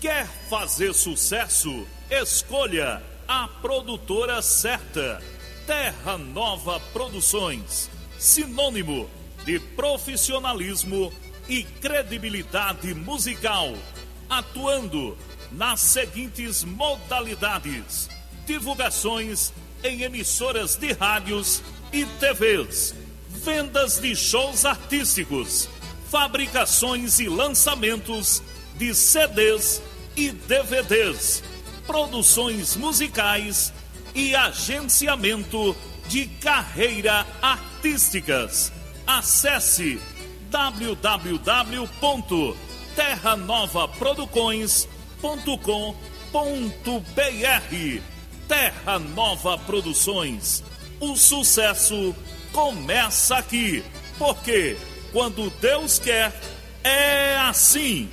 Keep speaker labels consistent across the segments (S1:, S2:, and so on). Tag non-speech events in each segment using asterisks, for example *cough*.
S1: Quer fazer sucesso? Escolha a produtora certa. Terra Nova Produções. Sinônimo de profissionalismo e credibilidade musical. Atuando nas seguintes modalidades: divulgações em emissoras de rádios e TVs, vendas de shows artísticos, fabricações e lançamentos de CDs e DVDs, produções musicais e agenciamento de carreira artísticas. Acesse www.terranovaproducões.com.br Terra Nova Produções. O sucesso começa aqui, porque quando Deus quer, é assim.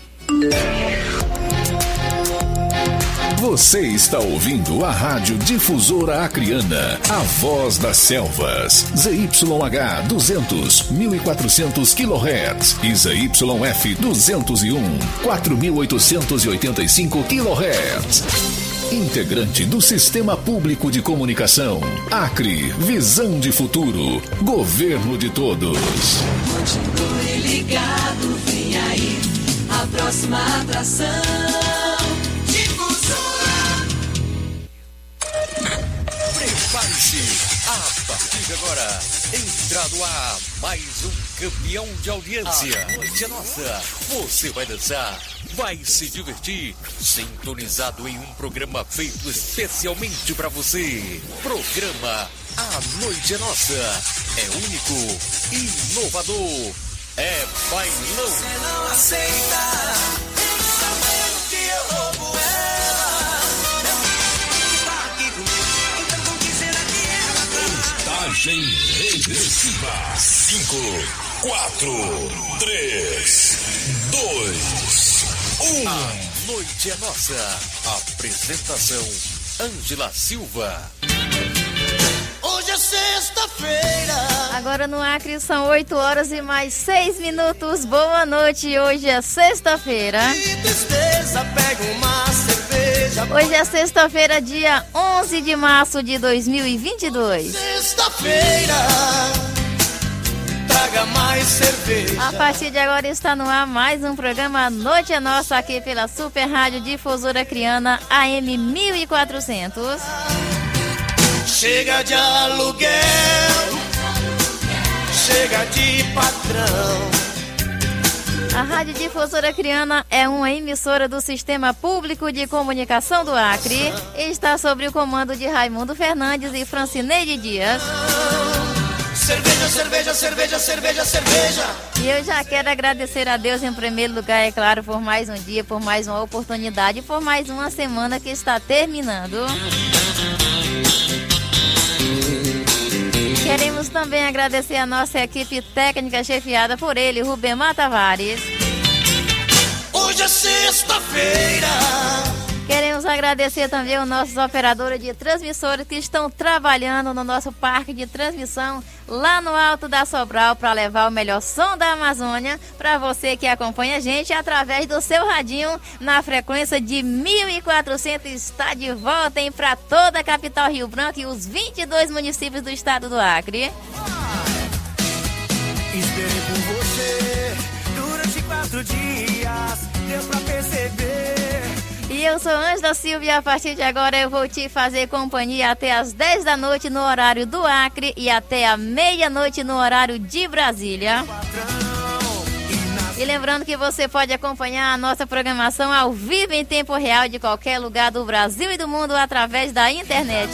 S2: Você está ouvindo a Rádio Difusora Acriana, a voz das selvas. ZYH 200, 1400 kHz e ZYF 201, 4885 kHz. Integrante do Sistema Público de Comunicação. Acre, visão de futuro. Governo de todos.
S3: Continue ligado, vem aí a próxima atração.
S4: Partir de agora, entra no ar mais um campeão de audiência. A noite é nossa, você vai dançar, vai se divertir, sintonizado em um programa feito especialmente para você. Programa A Noite é Nossa, é único, inovador, é bailão.
S3: Você não aceita,
S2: Contagem regressiva. 5, 4, 3, 2, 1.
S4: A Noite é Nossa. Apresentação: Ângela Silva.
S3: Hoje é sexta-feira.
S5: Agora no Acre são 8 horas e mais 6 minutos. Boa noite. Hoje é sexta-feira.
S3: Que tristeza, pega uma cerveja.
S5: Hoje é sexta-feira, dia 11 de março de 2022.
S3: Sexta-feira, traga mais cerveja.
S5: A partir de agora está no ar mais um programa Noite é Nossa aqui pela Super Rádio Difusora Criana AM 1400.
S3: Chega de aluguel, chega de patrão.
S5: A Rádio Difusora Criana é uma emissora do Sistema Público de Comunicação do Acre e está sob o comando de Raimundo Fernandes e Francineide Dias.
S3: Cerveja, cerveja, cerveja, cerveja, cerveja.
S5: E eu já quero agradecer a Deus em primeiro lugar, é claro, por mais um dia, por mais uma oportunidade, por mais uma semana que está terminando. Queremos também agradecer a nossa equipe técnica chefiada por ele, Rubemar Tavares.
S3: Hoje é sexta-feira.
S5: Queremos agradecer também os nossos operadores de transmissores que estão trabalhando no nosso parque de transmissão lá no alto da Sobral para levar o melhor som da Amazônia para você que acompanha a gente através do seu radinho na frequência de 1400 está de volta em para toda a capital Rio Branco e os 22 municípios do estado do Acre.
S3: Esperei por você durante quatro dias. Deu perceber.
S5: E eu sou Ângela Silva e a partir de agora eu vou te fazer companhia até as 10 da noite no horário do Acre e até a meia-noite no horário de Brasília. E lembrando que você pode acompanhar a nossa programação ao vivo em tempo real de qualquer lugar do Brasil e do mundo através da internet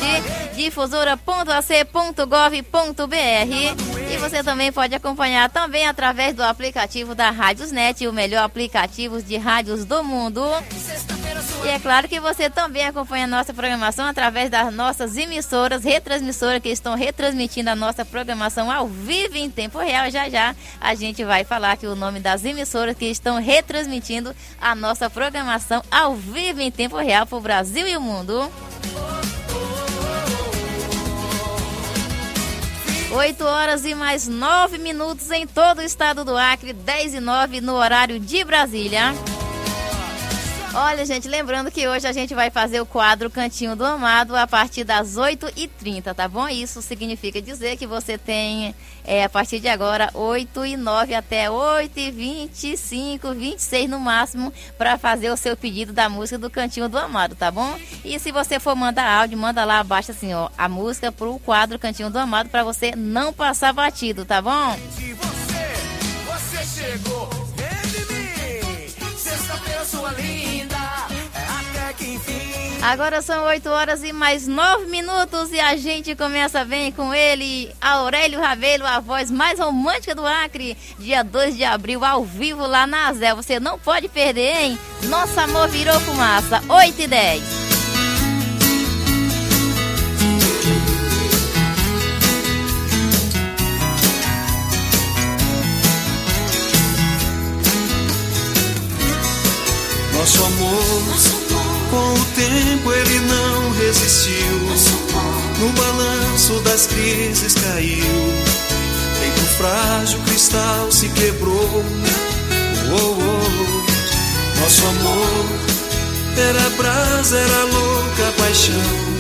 S5: difusora.ac.gov.br e você também pode acompanhar também através do aplicativo da Rádiosnet, o melhor aplicativo de rádios do mundo. E é claro que você também acompanha a nossa programação através das nossas emissoras, retransmissoras que estão retransmitindo a nossa programação ao vivo em tempo real. Já já a gente vai falar aqui o nome das emissoras que estão retransmitindo a nossa programação ao vivo em tempo real para o Brasil e o mundo. 8 horas e mais 9 minutos em todo o estado do Acre, 10 e 9 no horário de Brasília. Olha, gente, lembrando que hoje a gente vai fazer o quadro Cantinho do Amado a partir das 8h30, tá bom? Isso significa dizer que você tem, é, a partir de agora, 8 e 9 até 8 e 25, 26 no máximo, para fazer o seu pedido da música do Cantinho do Amado, tá bom? E se você for mandar áudio, manda lá abaixo assim, ó, a música pro quadro Cantinho do Amado para você não passar batido, tá bom?
S3: Você, você chegou. Vem de mim, sexta-feira sua linda.
S5: Agora são 8 horas e mais 9 minutos e a gente começa bem com ele, Aurélio Rabelo, a voz mais romântica do Acre, dia 2 de abril, ao vivo lá na Azel. Você não pode perder, hein? Nosso amor virou fumaça, 8 e 10.
S6: Nosso amor, com o tempo ele não resistiu. No balanço das crises caiu. Feito frágil cristal se quebrou. Oh, oh, oh. Nosso amor era brasa, era louca paixão.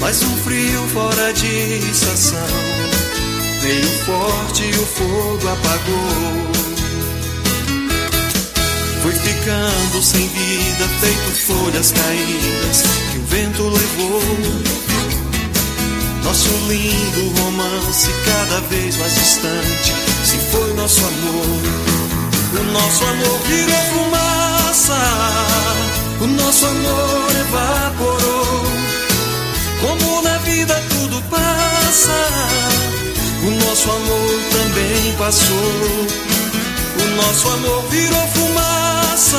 S6: Mas um frio fora de estação. Veio forte e o fogo apagou. Foi ficando sem vida, feito folhas caídas que o vento levou. Nosso lindo romance, cada vez mais distante, se foi nosso amor. O nosso amor virou fumaça, o nosso amor evaporou. Como na vida tudo passa, o nosso amor também passou. Nosso amor virou fumaça,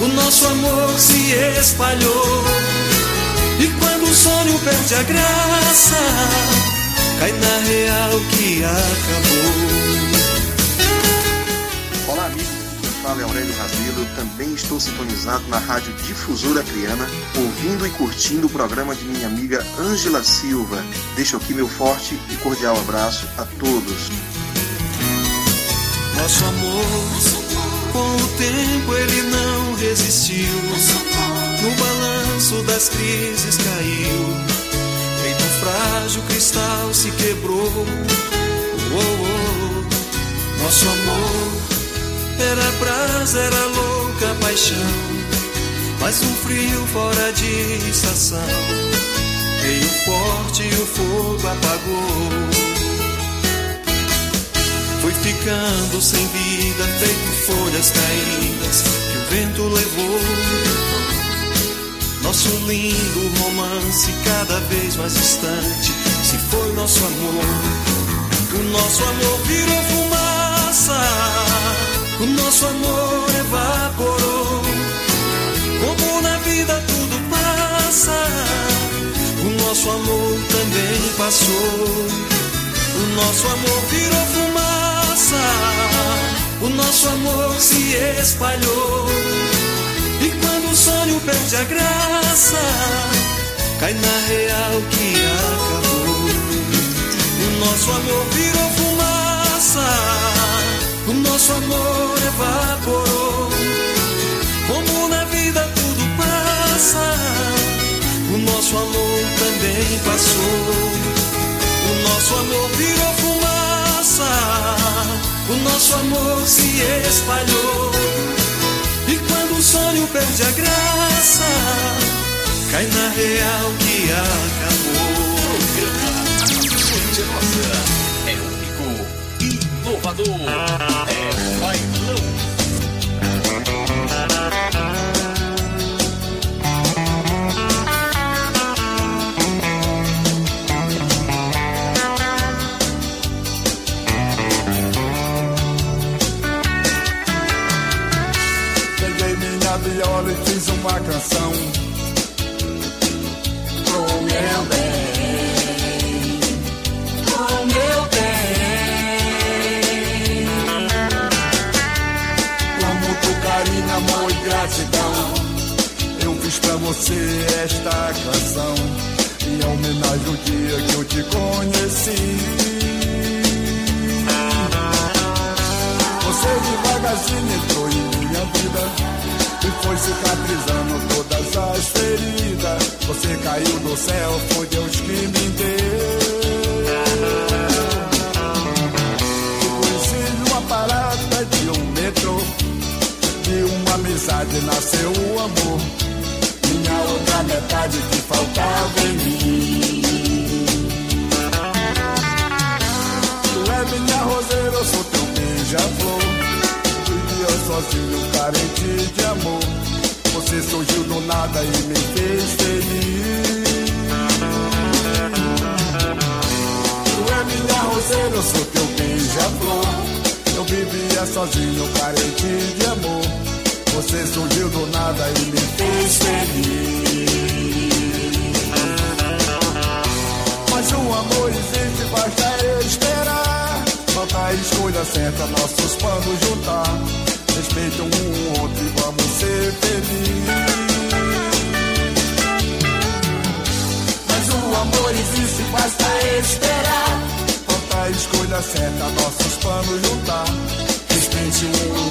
S6: o nosso amor se espalhou. E quando o sonho perde a graça, cai na real que acabou.
S7: Olá, amigos. Fala é Aurélio Rabelo. Também estou sintonizado na Rádio Difusora Acreana, ouvindo e curtindo o programa de minha amiga Ângela Silva. Deixo aqui meu forte e cordial abraço a todos.
S6: Nosso amor, com o tempo ele não resistiu. No balanço das crises caiu. Feito frágil cristal se quebrou. Oh, oh, oh. Nosso amor era brasa, era louca paixão. Mas um frio fora de estação. Veio forte e o fogo apagou. Foi ficando sem vida, feito folhas caídas que o vento levou. Nosso lindo romance, cada vez mais distante, se foi nosso amor. O nosso amor virou fumaça, o nosso amor evaporou. Como na vida tudo passa, o nosso amor também passou. O nosso amor virou fumaça, o nosso amor se espalhou. E quando o sonho perde a graça, cai na real que acabou. O nosso amor virou fumaça, o nosso amor evaporou. Como na vida tudo passa, o nosso amor também passou. O nosso amor virou fumaça, o nosso amor se espalhou. E quando o sonho perde a graça, cai na real que acabou.
S4: Gente nossa, é único, inovador,
S8: uma canção pro meu bem, pro meu bem. Com muito carinho, amor e gratidão, eu fiz pra você esta canção em homenagem ao dia que eu te conheci. Você devagarzinho entrou em minha vida e foi cicatrizando todas as feridas. Você caiu do céu, foi Deus que me deu. Eu conheci uma parada de um metrô, de uma amizade nasceu o amor. Minha outra metade que faltava em mim. Tu é minha roseira, eu sou teu beija-flor. Vivia sozinho, carente de amor. Você surgiu do nada e me fez feliz. Tu é minha roseira, eu sou teu beija-flor. Eu vivia sozinho, carente de amor. Você surgiu do nada e me fez feliz. Mas o amor existe, basta esperar. Falta a escolha certa, nossos planos juntar. Respeita um outro e vamos ser felizes. Mas o amor existe, basta esperar. Falta a escolha certa, nossos planos juntar. Respeite um outro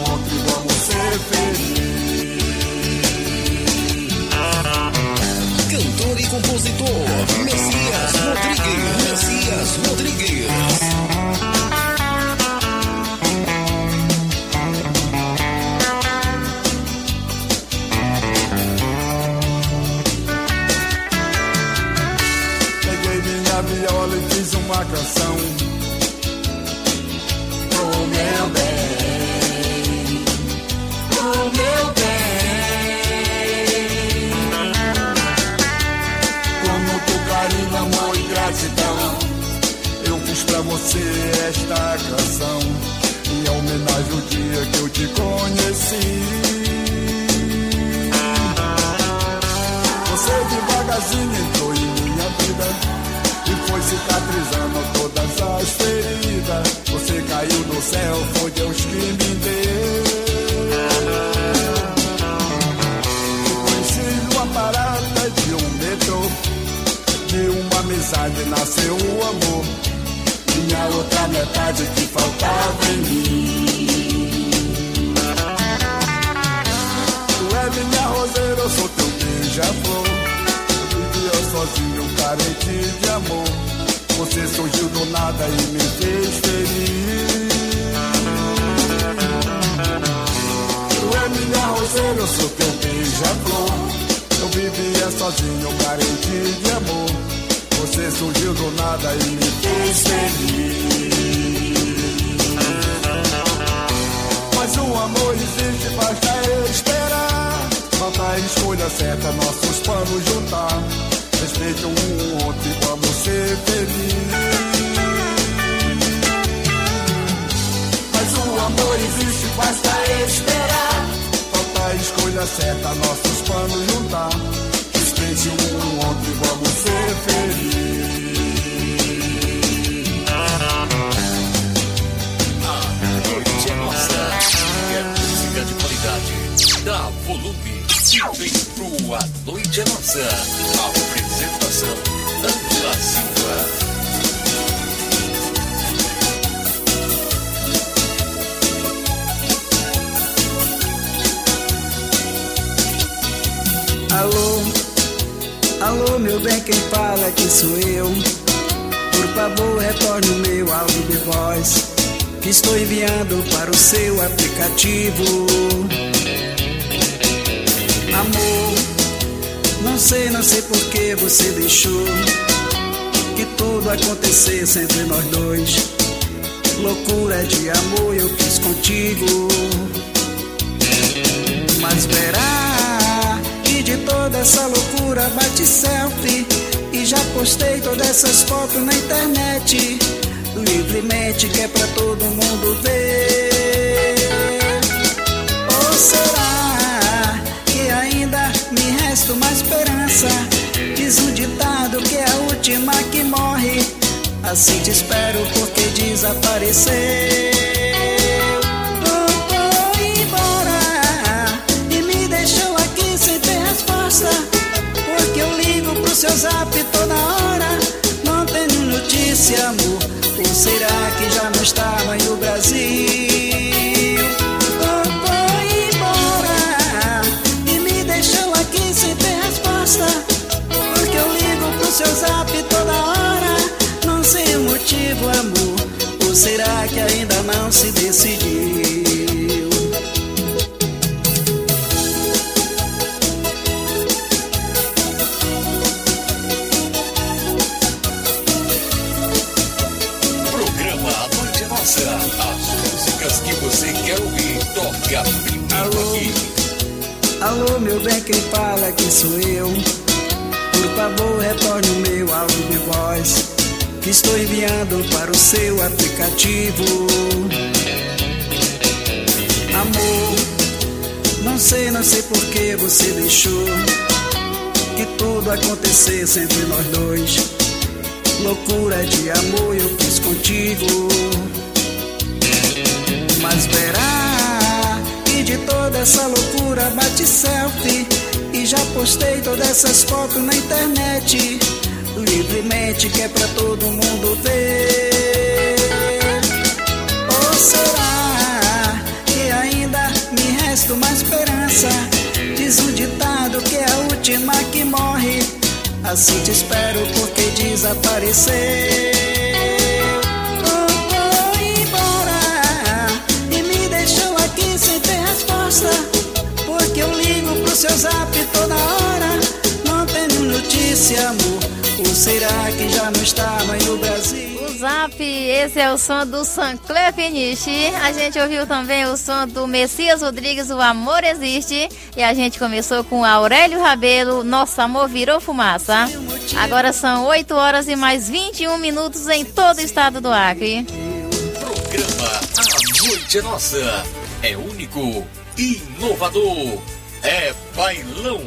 S8: te conheci. Você devagarzinho entrou em minha vida E foi cicatrizando todas as feridas. Você caiu do céu, foi Deus que me deu. Eu conheci uma parada de um metrô De uma amizade nasceu o amor. Minha outra metade que faltava em mim É minha roseira, eu sou teu beija-flor. Vivia sozinho, carente de amor. Você surgiu do nada e me fez feliz. Tu é minha roseira, eu sou teu beija-flor. Eu vivia sozinho, carente de amor. Você surgiu do nada e me fez feliz. Mas o amor existe, basta esperar. Falta a escolha certa, nossos planos juntar. Respeite um outro e vamos ser felizes. Mas o amor existe, basta esperar. Falta a escolha certa, nossos planos juntar. Respeite um outro e vamos ser felizes.
S4: Nossa. Apresentação: Angela Silva.
S9: Alô, alô, meu bem, quem fala aqui sou eu. Por favor, retorne o meu áudio de voz que estou enviando para o seu aplicativo. Amor, sei, não sei por que você deixou que tudo acontecesse entre nós dois. Loucura de amor eu fiz contigo. Mas verá que de toda essa loucura bate selfie E já postei todas essas fotos na internet Livremente que é pra todo mundo ver Ou será que ainda me resta uma esperança Diz um ditado que é a última que morre Assim te espero porque desapareceu Oh, foi embora e me deixou aqui sem ter resposta. Porque eu ligo pro seu zap toda hora, não tenho notícia, amor. Ou será que já não está mais no Brasil? Ou será que ainda não se decidiu?
S4: Programa A Noite é Nossa. As músicas que você quer ouvir, toca primeiro aqui.
S9: Alô, meu bem, quem fala aqui sou eu. Por favor, retorne o meu áudio de voz. Estou enviando para o seu aplicativo. Amor, não sei, não sei por que você deixou que tudo acontecesse entre nós dois. Loucura de amor eu fiz contigo. Mas verá que de toda essa loucura bate selfie E já postei todas essas fotos na internet Livremente que é pra todo mundo ver Ou será que ainda me resta uma esperança Diz um ditado que é a última que morre Assim te espero porque desapareceu Oh, oh, embora e me deixou aqui sem ter resposta. Porque eu ligo pro seu zap toda hora. Não tenho notícia, amor. Ou será que já não está mais no Brasil?
S5: O Zap, esse é o som do Sancler Finiche. A gente ouviu também o som do Messias Rodrigues, O Amor Existe. E a gente começou com Aurélio Rabelo, Nosso Amor Virou Fumaça. Agora são 8 horas e mais 21 minutos em todo o estado do Acre.
S4: Programa A Noite é Nossa. É único, inovador. É bailão.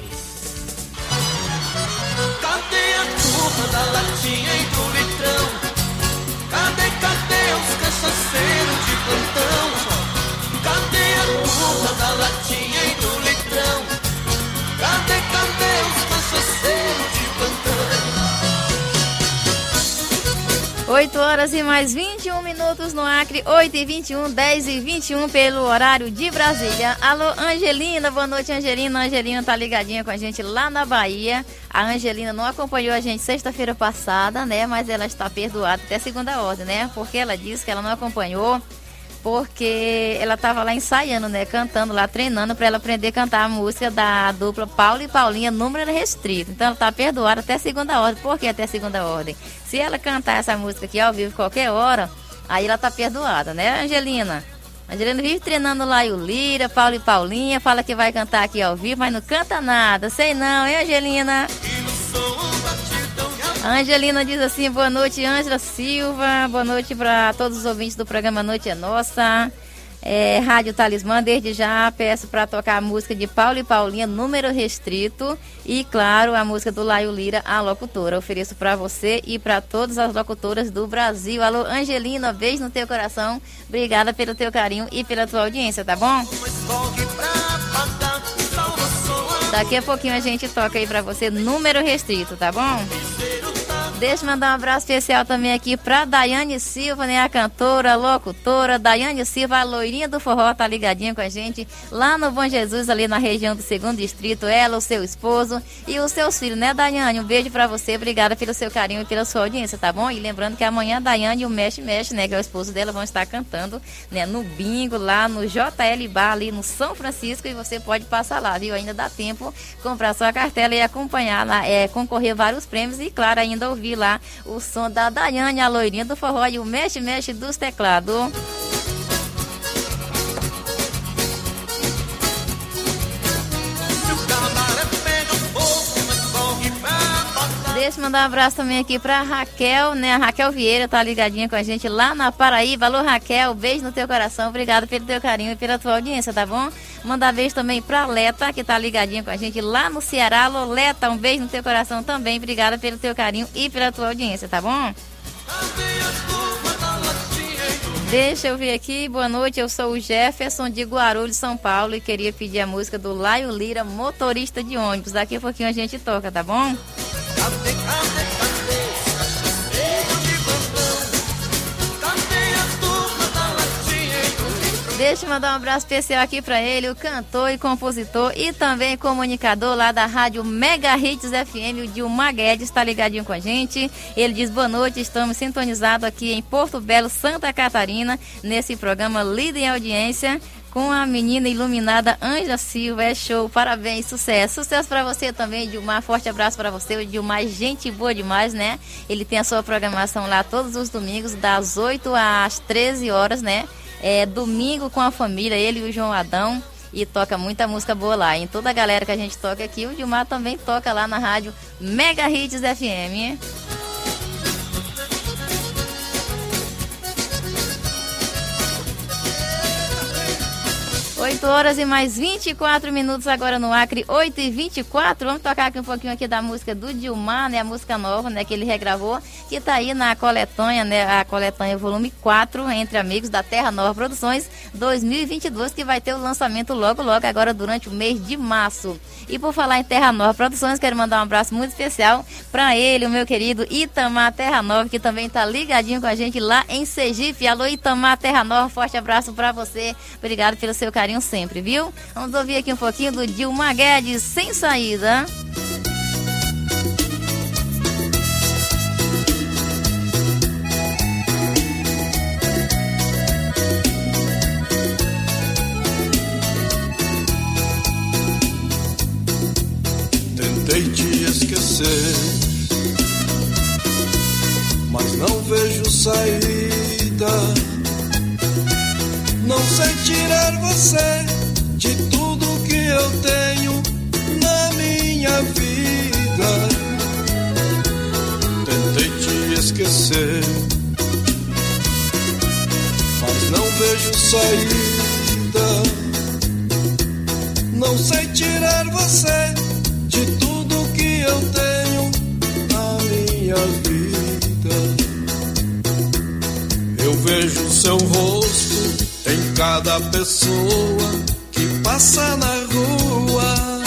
S3: Da latinha e do litrão? Cadê, cadê os cachaceiros de plantão? Cadê a turma da latinha
S5: 8 horas e mais 21 minutos no Acre, 8 e 21, 10 e 21 pelo horário de Brasília. Alô, Angelina, boa noite, Angelina. Angelina tá ligadinha com a gente lá na Bahia. A Angelina não acompanhou a gente sexta-feira passada, né? Mas ela está perdoada até segunda ordem, né? Porque ela disse que ela não acompanhou porque ela estava lá ensaiando, né? Cantando lá, treinando para ela aprender a cantar a música da dupla Paulo e Paulinha, número restrito. Então ela tá perdoada até segunda ordem. Por que até segunda ordem? Se ela cantar essa música aqui ao vivo qualquer hora, aí ela tá perdoada, né, Angelina? Angelina vive treinando lá e o Lira, Paulo e Paulinha, fala que vai cantar aqui ao vivo, mas não canta nada. Sei não, hein, Angelina? Angelina diz assim: boa noite, Ângela Silva. Boa noite para todos os ouvintes do programa Noite é Nossa. É, Rádio Talismã, desde já peço para tocar a música de Paulo e Paulinha, número restrito. E, claro, a música do Laio Lira, a locutora. Ofereço para você e para todas as locutoras do Brasil. Alô, Angelina, beijo no teu coração. Obrigada pelo teu carinho e pela tua audiência, tá bom? Daqui a pouquinho a gente toca aí pra você número restrito, tá bom? Deixa eu mandar um abraço especial também aqui pra Daiane Silva, né? A cantora, locutora. Daiane Silva, a loirinha do forró, tá ligadinha com a gente lá no Bom Jesus, ali na região do segundo distrito. Ela, o seu esposo e os seus filhos, né, Daiane? Um beijo pra você. Obrigada pelo seu carinho e pela sua audiência, tá bom? E lembrando que amanhã a Daiane e o Mexe Mexe, né? Que é o esposo dela, vão estar cantando, né? No bingo, lá no JL Bar, ali no São Francisco. E você pode passar lá, viu? Ainda dá tempo comprar sua cartela e acompanhar lá, é, concorrer vários prêmios e, claro, ainda ouvir lá o som da Daiane, a loirinha do forró e o mexe-mexe dos teclados. Deixa eu mandar um abraço também aqui pra Raquel, né? A Raquel Vieira tá ligadinha com a gente lá na Paraíba. Alô, Raquel, beijo no teu coração. Obrigado pelo teu carinho e pela tua audiência, tá bom? Mandar beijo também pra Leta, que tá ligadinha com a gente lá no Ceará. Alô, Leta, um beijo no teu coração também. Obrigada pelo teu carinho e pela tua audiência, tá bom? Deixa eu ver aqui, boa noite, eu sou o Jefferson de Guarulhos, São Paulo e queria pedir a música do Laio Lira, motorista de ônibus. Daqui a pouquinho a gente toca, tá bom? Deixa eu mandar um abraço especial aqui para ele, o cantor e compositor e também comunicador lá da rádio Mega Hits FM, o Dilma Guedes, está ligadinho com a gente. Ele diz boa noite, estamos sintonizados aqui em Porto Belo, Santa Catarina, nesse programa Líder em Audiência com a menina iluminada Anja Silva. É show, parabéns, sucesso. Sucesso para você também, Dilmar. Forte abraço para você. O Dilmar, gente boa demais, né? Ele tem a sua programação lá todos os domingos, das 8 às 13 horas, né? É, domingo com a família, ele e o João Adão. E toca muita música boa lá. Em toda a galera que a gente toca aqui, o Dilmar também toca lá na rádio Mega Hits FM. 8 horas e mais 24 minutos agora no Acre, 8 e 24. Vamos tocar aqui um pouquinho aqui da música do Dilmar, né? A música nova, né? Que ele regravou, que tá aí na coletânea, né? A coletânea volume 4, Entre Amigos da Terra Nova Produções 2022, que vai ter o lançamento logo, logo, agora durante o mês de março. E por falar em Terra Nova Produções, quero mandar um abraço muito especial para ele, o meu querido Itamar Terra Nova, que também tá ligadinho com a gente lá em Sergipe. Alô, Itamar Terra Nova, forte abraço para você. Obrigado pelo seu carinho sempre, viu? Vamos ouvir aqui um pouquinho do Dilma Guedes, sem saída.
S10: Tentei te esquecer, mas não vejo saída não sei tirar você de tudo que eu tenho na minha vida. Tentei te esquecer, mas não vejo saída. Não sei tirar você de tudo que eu tenho na minha vida. Eu vejo seu rosto em cada pessoa que passa na rua,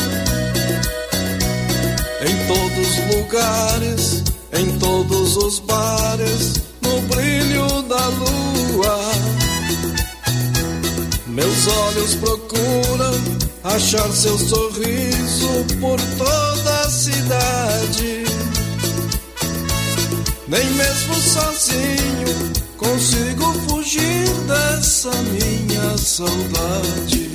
S10: em todos os lugares, em todos os bares, no brilho da lua. Meus olhos procuram achar seu sorriso por toda a cidade. Nem mesmo sozinho consigo fugir dessa minha saudade.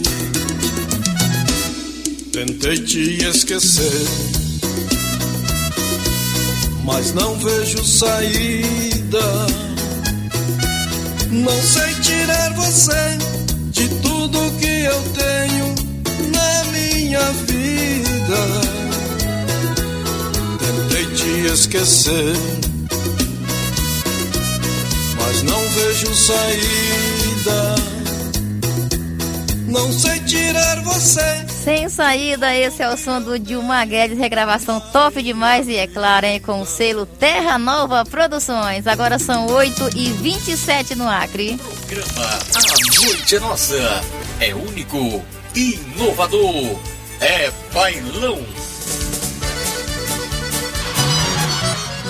S10: Tentei te esquecer, mas não vejo saída. Não sei tirar você de tudo que eu tenho na minha vida. Tentei te esquecer mas não vejo saída. Não sei tirar você.
S5: Sem saída, esse é o som do Dilma Guedes, regravação top demais e é claro, hein, com o selo Terra Nova Produções. Agora são 8 e 27 no Acre.
S4: Programa A Noite é Nossa. É único, inovador, é bailão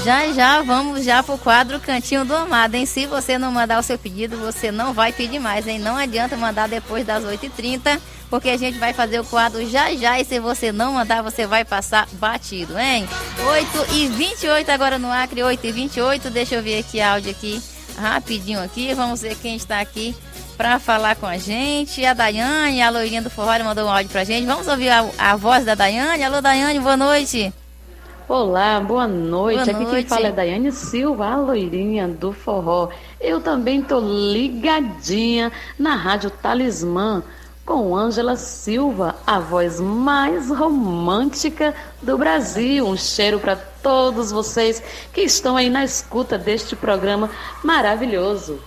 S5: Já já vamos já pro quadro Cantinho do Amado, hein? Se você não mandar o seu pedido, você não vai pedir mais, hein? Não adianta mandar depois das 8h30, porque a gente vai fazer o quadro já já e se você não mandar, você vai passar batido, hein? 8 e 28 agora no Acre, 8 e 28 Deixa eu ver aqui áudio aqui, rapidinho aqui. Vamos ver quem está aqui para falar com a gente. A Daiane, a loirinha do forró, mandou um áudio pra gente. Vamos ouvir a, a voz da Daiane. Alô, Daiane, boa noite.
S11: Olá, boa noite.
S5: Boa
S11: Aqui
S5: noite.
S11: quem fala é Daiane Silva, a loirinha do forró. Eu também tô ligadinha na Rádio Talismã com Ângela Silva, a voz mais romântica do Brasil. Um cheiro para todos vocês que estão aí na escuta deste programa maravilhoso.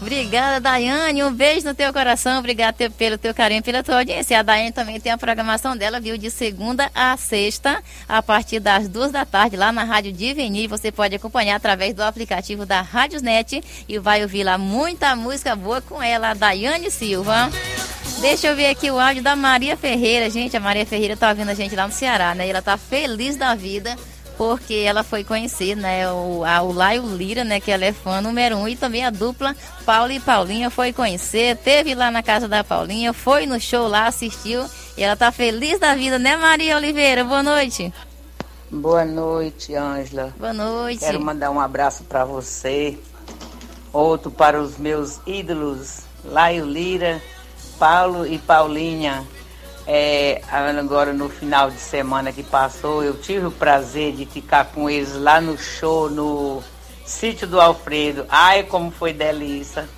S5: Obrigada, Daiane. Um beijo no teu coração. Obrigada pelo teu carinho, pela tua audiência. A Daiane também tem a programação dela, viu? De segunda a sexta, a partir das duas da tarde, lá na Rádio Diveni. Você pode acompanhar através do aplicativo da Rádiosnet e vai ouvir lá muita música boa com ela, a Daiane Silva. Deixa eu ver aqui o áudio da Maria Ferreira. Gente, a Maria Ferreira tá ouvindo a gente lá no Ceará, né? E ela tá feliz da vida porque ela foi conhecer, né, o, a, o Laio Lira, né, que ela é fã número um, e também a dupla Paulo e Paulinha foi conhecer, teve lá na casa da Paulinha, foi no show lá, assistiu, e ela tá feliz da vida, né, Maria Oliveira? Boa noite.
S12: Boa noite, Ângela.
S5: Boa noite.
S12: Quero mandar um abraço para você, outro para os meus ídolos, Laio Lira, Paulo e Paulinha. É, agora no final de semana que passou, eu tive o prazer de ficar com eles lá no show no sítio do Alfredo. Ai, como foi delícia!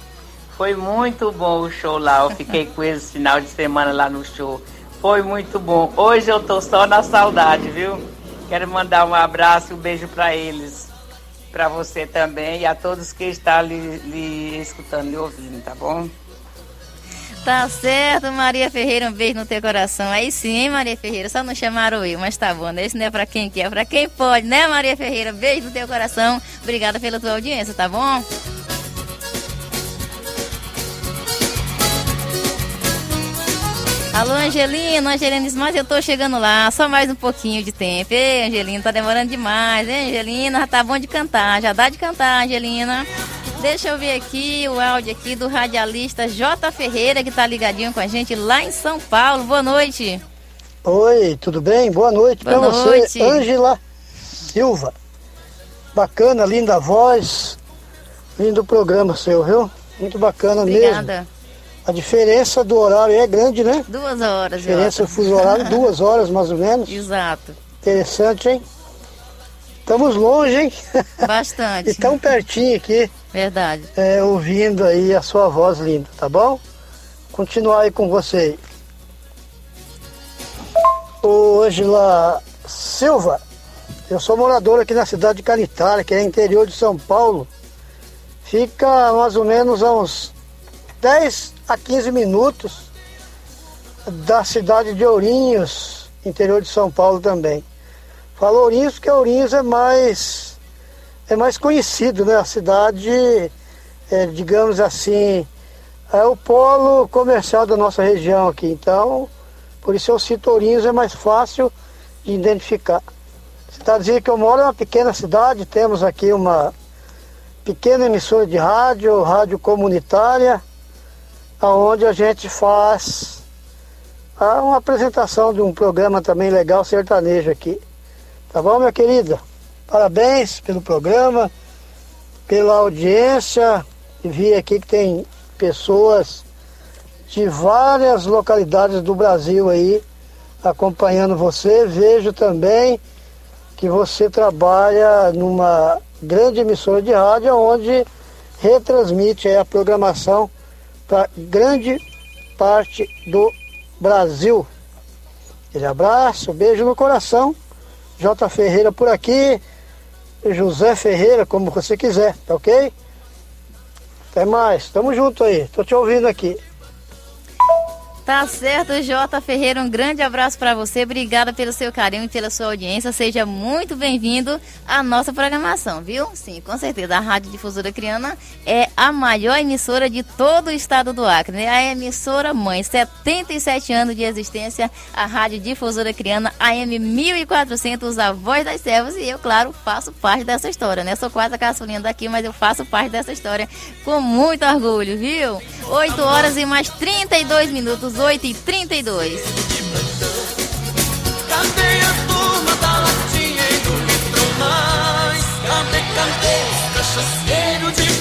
S12: Foi muito bom o show lá. Eu fiquei com eles no final de semana lá no show. Foi muito bom. Hoje eu tô só na saudade, viu? Quero mandar um abraço e um beijo para eles. Para você também e a todos que estão lhe, lhe escutando, lhe ouvindo, tá bom?
S5: Tá certo, Maria Ferreira, um beijo no teu coração. Aí sim, hein, Maria Ferreira? Só não chamaram eu, mas tá bom, né? Isso não é pra quem quer, é pra quem pode, né, Maria Ferreira? Beijo no teu coração. Obrigada pela tua audiência, tá bom? Alô, Angelina, Angelina disse, mas eu tô chegando lá, só mais um pouquinho de tempo. Ei, Angelina, tá demorando demais, hein, Angelina? Já tá bom de cantar, já dá de cantar, Angelina. Deixa eu ver aqui o áudio aqui do radialista J. Ferreira, que está ligadinho com a gente lá em São Paulo. Boa noite.
S13: Oi, tudo bem? Boa noite para você, Ângela Silva. Bacana, linda voz. Lindo programa seu, viu? Muito bacana Obrigada. mesmo. A diferença do horário é grande, né?
S5: Duas horas.
S13: A diferença do fuso horário, duas horas mais ou menos. *laughs*
S5: Exato.
S13: Interessante, hein? Estamos longe, hein?
S5: Bastante.
S13: e *laughs* tão pertinho aqui.
S5: Verdade.
S13: É, ouvindo aí a sua voz linda, tá bom? Continuar aí com você. Ô, Angela Silva, eu sou morador aqui na cidade de Canitária, que é interior de São Paulo. Fica mais ou menos a uns 10 a 15 minutos da cidade de Ourinhos, interior de São Paulo também. Falo Ourinhos porque Ourinhos é mais, é mais conhecido, né? A cidade, é, digamos assim, é o polo comercial da nossa região aqui. Então, por isso eu cito Ourinhos, é mais fácil de identificar. Dizendo que eu moro em uma pequena cidade, temos aqui uma pequena emissora de rádio, rádio comunitária, onde a gente faz ah, uma apresentação de um programa também legal sertanejo aqui. Tá bom, minha querida? Parabéns pelo programa, pela audiência. Vi aqui que tem pessoas de várias localidades do Brasil aí acompanhando você. Vejo também que você trabalha numa grande emissora de rádio onde retransmite a programação para grande parte do Brasil. Aquele abraço, beijo no coração. J. Ferreira por aqui, José Ferreira, como você quiser, tá ok? Até mais, tamo junto aí, tô te ouvindo aqui.
S5: Tá certo, Jota Ferreira, um grande abraço para você. Obrigada pelo seu carinho e pela sua audiência. Seja muito bem-vindo à nossa programação, viu? Sim, com certeza. A Rádio Difusora Criana é a maior emissora de todo o estado do Acre, né? A emissora mãe, 77 anos de existência, a Rádio Difusora Criana, AM 1400, a voz das servas. E eu, claro, faço parte dessa história, né? Sou quase a caçulinha daqui, mas eu faço parte dessa história com muito orgulho, viu? 8 horas e mais 32 minutos. 18 e 32.
S3: Cadê a turma da latinha e do litrão mais? Cadê, cadê os cachaceiros de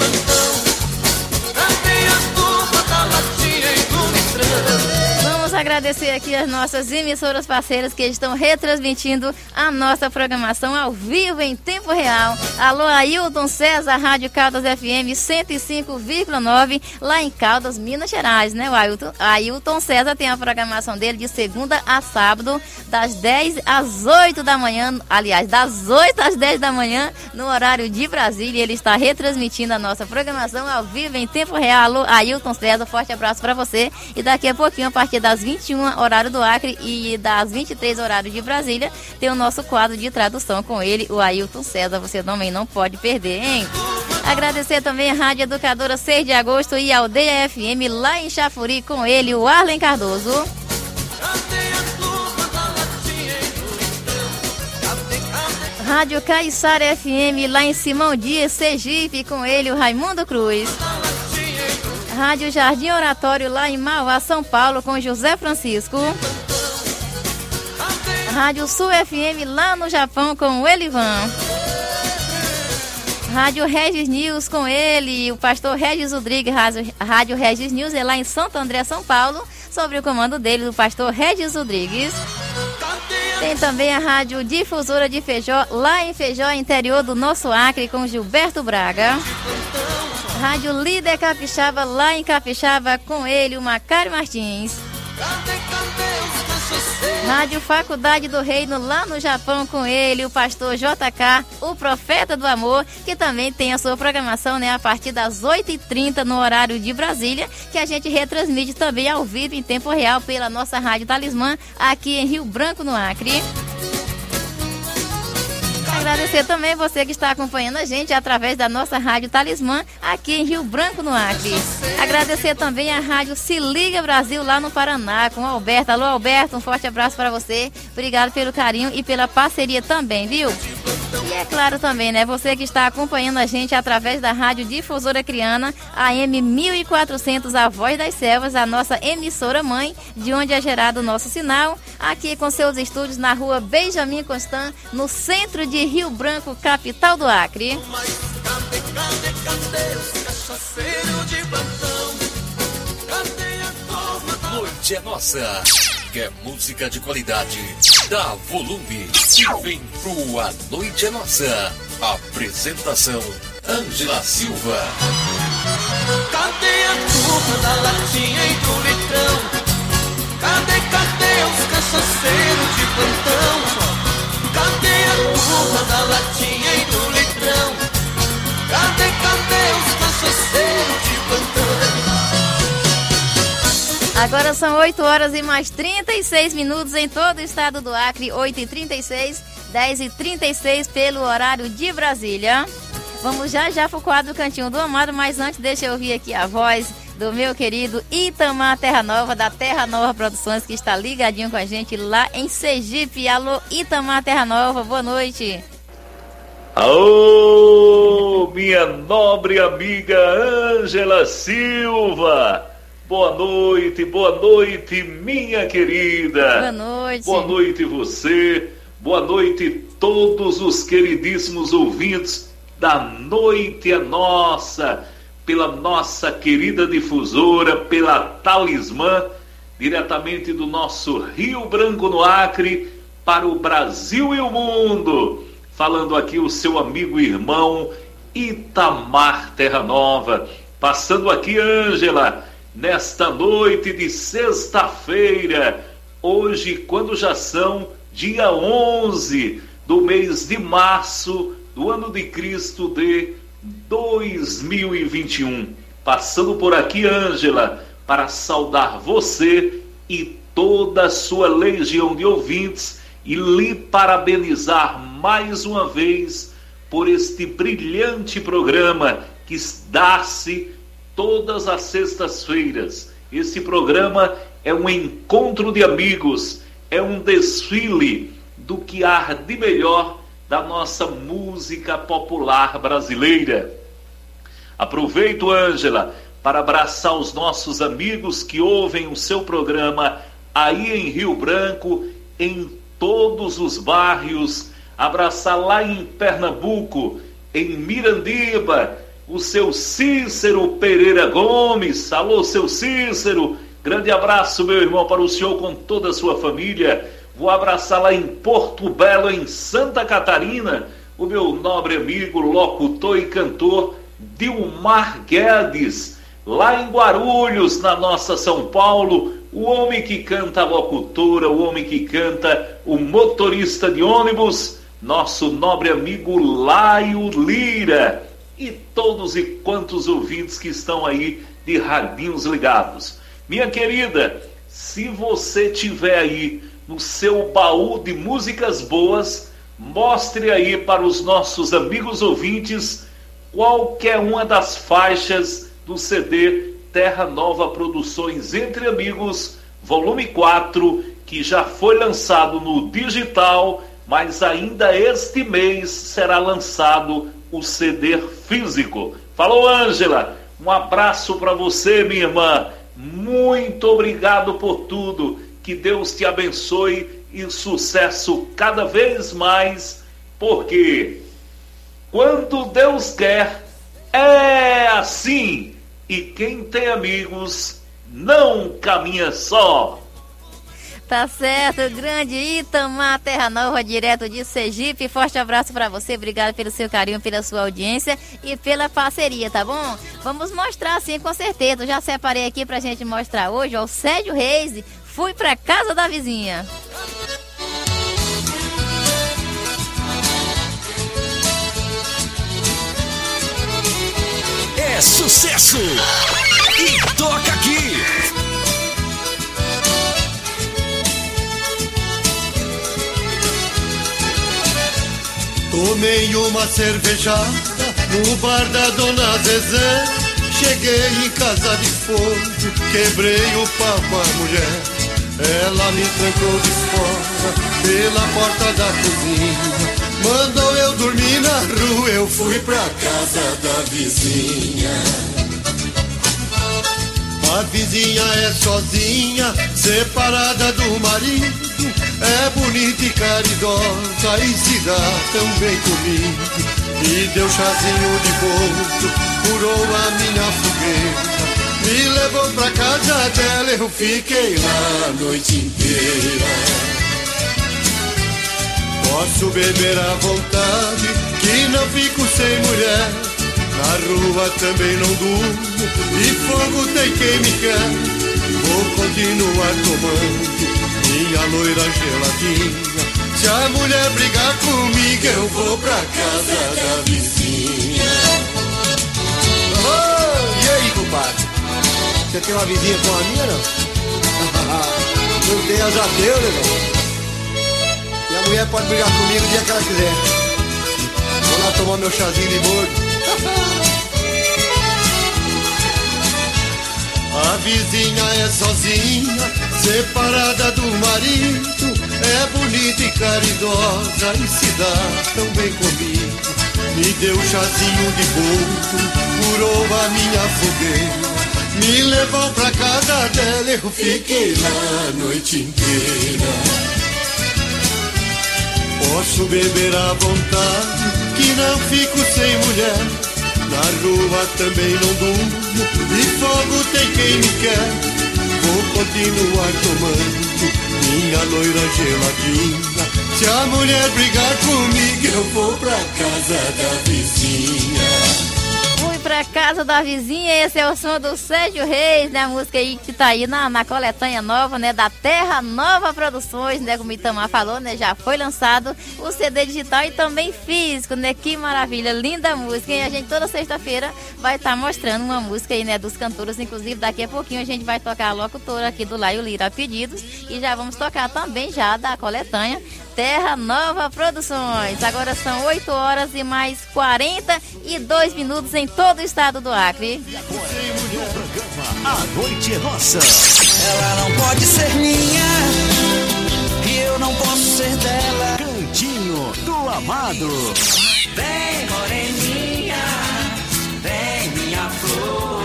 S5: agradecer aqui as nossas emissoras parceiras que estão retransmitindo a nossa programação ao vivo em tempo real. Alô, Ailton César, Rádio Caldas FM 105,9, lá em Caldas, Minas Gerais, né? O Ailton, Ailton César tem a programação dele de segunda a sábado, das 10 às 8 da manhã, aliás, das 8 às 10 da manhã, no horário de Brasília. Ele está retransmitindo a nossa programação ao vivo em tempo real. Alô, Ailton César, forte abraço para você. E daqui a pouquinho, a partir das 21 horário do Acre e das 23 horário de Brasília, tem o nosso quadro de tradução com ele, o Ailton César. Você também não pode perder, hein? Agradecer também a Rádio Educadora 6 de Agosto e a Aldeia FM lá em Chafuri com ele, o Arlen Cardoso. Rádio Caiçara FM, lá em Simão Dias, Sergipe, com ele, o Raimundo Cruz. Rádio Jardim Oratório, lá em Mauá, São Paulo, com José Francisco. Rádio Sul FM, lá no Japão, com o Elivan. Rádio Regis News com ele, o pastor Regis Rodrigues, Rádio Regis News, é lá em Santo André, São Paulo, sobre o comando dele, o pastor Regis Rodrigues. Tem também a Rádio Difusora de Feijó, lá em Feijó, interior do nosso Acre, com Gilberto Braga. Rádio Líder Capixaba, lá em Capixaba, com ele, o Macário Martins. Rádio Faculdade do Reino, lá no Japão, com ele, o pastor JK, o profeta do amor, que também tem a sua programação né, a partir das 8h30 no horário de Brasília, que a gente retransmite também ao vivo em tempo real pela nossa Rádio Talismã, aqui em Rio Branco, no Acre. Agradecer também você que está acompanhando a gente através da nossa Rádio Talismã aqui em Rio Branco, no Acre. Agradecer também a Rádio Se Liga Brasil lá no Paraná com o Alberto. Alô, Alberto, um forte abraço para você. Obrigado pelo carinho e pela parceria também, viu? E é claro também, né? Você que está acompanhando a gente através da Rádio Difusora Criana, AM 1400, a Voz das Selvas, a nossa emissora mãe, de onde é gerado o nosso sinal, aqui com seus estúdios na rua Benjamin Constant, no centro de Rio Branco, capital do Acre.
S4: Noite é nossa. Quer música de qualidade? Dá volume e vem pro A Noite é Nossa. Apresentação: Ângela Silva.
S3: Cadê a turma da latinha e do litrão? Cadê, cadê os cachaceiros de plantão? Cadê a turma da latinha e do litrão? Cadê, cadê os cachaceiros de plantão?
S5: Agora são 8 horas e mais 36 minutos em todo o estado do Acre, 8 e 36, 10 e 36 pelo horário de Brasília. Vamos já já pro quadro Cantinho do Amado, mas antes deixa eu ouvir aqui a voz do meu querido Itamar Terra Nova, da Terra Nova Produções, que está ligadinho com a gente lá em Sergipe. Alô, Itamar Terra Nova, boa noite.
S1: Alô, minha nobre amiga Ângela Silva. Boa noite, boa noite, minha querida.
S5: Boa noite.
S1: Boa noite você. Boa noite todos os queridíssimos ouvintes da Noite é Nossa, pela nossa querida difusora, pela Talismã, diretamente do nosso Rio Branco no Acre, para o Brasil e o mundo. Falando aqui o seu amigo e irmão Itamar Terra Nova. Passando aqui, Ângela nesta noite de sexta-feira, hoje, quando já são dia 11 do mês de março do ano de Cristo de 2021. Passando por aqui, Ângela, para saudar você e toda a sua legião de ouvintes e lhe parabenizar mais uma vez por este brilhante programa que dá-se todas as sextas-feiras. Esse programa é um encontro de amigos, é um desfile do que há de melhor da nossa música popular brasileira. Aproveito, Ângela, para abraçar os nossos amigos que ouvem o seu programa aí em Rio Branco, em todos os bairros, abraçar lá em Pernambuco, em Mirandiba, o seu Cícero Pereira Gomes. Alô, seu Cícero. Grande abraço, meu irmão, para o senhor com toda a sua família. Vou abraçar lá em Porto Belo, em Santa Catarina, o meu nobre amigo, locutor e cantor Dilmar Guedes. Lá em Guarulhos, na nossa São Paulo, o homem que canta a locutora, o homem que canta o motorista de ônibus, nosso nobre amigo Laio Lira e todos e quantos ouvintes que estão aí de radinhos ligados. Minha querida, se você tiver aí no seu baú de músicas boas, mostre aí para os nossos amigos ouvintes qualquer uma das faixas do CD Terra Nova Produções Entre Amigos, volume 4, que já foi lançado no digital mas ainda este mês será lançado o CD físico. Falou, Ângela. Um abraço para você, minha irmã. Muito obrigado por tudo. Que Deus te abençoe e sucesso cada vez mais, porque quando Deus quer, é assim. E quem tem amigos não caminha só.
S5: Tá certo, grande Itamar Terra Nova, direto de Sergipe. Forte abraço para você, obrigado pelo seu carinho, pela sua audiência e pela parceria, tá bom? Vamos mostrar sim, com certeza. já separei aqui pra gente mostrar hoje, ó, o Sérgio Reis. Fui pra casa da vizinha.
S2: É sucesso! E toca aqui!
S14: Tomei uma cervejada no bar da dona Zezé. Cheguei em casa de fogo, quebrei o com a mulher. Ela me trancou de fora pela porta da cozinha. Mandou eu dormir na rua, eu fui pra casa da vizinha. A vizinha é sozinha, separada do marido. É bonita e caridosa e se dá tão bem comigo. Me deu chazinho de bolso, curou a minha fogueira. Me levou pra casa dela, eu fiquei lá a noite inteira. Posso beber à vontade, que não fico sem mulher. Na rua também não durmo, e fogo tem quem me quer. Vou continuar tomando minha loira geladinha. Se a mulher brigar comigo, eu vou pra casa da vizinha. Oh, e aí, compadre? Você tem uma vizinha com a minha, não? *laughs* não tem, já deu, negão. E a mulher pode brigar comigo o dia que ela quiser. Vou lá tomar meu chazinho de bordo. *laughs* A vizinha é sozinha, separada do marido. É bonita e caridosa e se dá tão bem comigo. Me deu chazinho de bolso, curou a minha fogueira. Me levou pra casa dela, eu fiquei lá a noite inteira. Posso beber à vontade, que não fico sem mulher. Na rua também não durmo E fogo tem quem me quer continuar tomando. Minha loira geladinha Se a mulher brigar comigo Eu vou pra casa da vizinha
S5: pra casa da vizinha. Esse é o som do Sérgio Reis, né? A música aí que tá aí na, na coletânea nova, né? Da Terra Nova Produções, né? Como o Itamar falou, né? Já foi lançado o CD digital e também físico, né? Que maravilha, linda música. E a gente toda sexta-feira vai estar tá mostrando uma música aí, né? Dos cantores. Inclusive, daqui a pouquinho a gente vai tocar a locutora aqui do Laio Lira pedidos. E já vamos tocar também já da coletânea Terra Nova Produções. Agora são 8 horas e mais 42 minutos em todo o estado do Acre.
S2: E agora, programa A Noite é Nossa.
S3: Ela não pode ser minha e eu não posso ser dela.
S2: Cantinho do Amado.
S3: Vem, moreninha, vem, minha flor.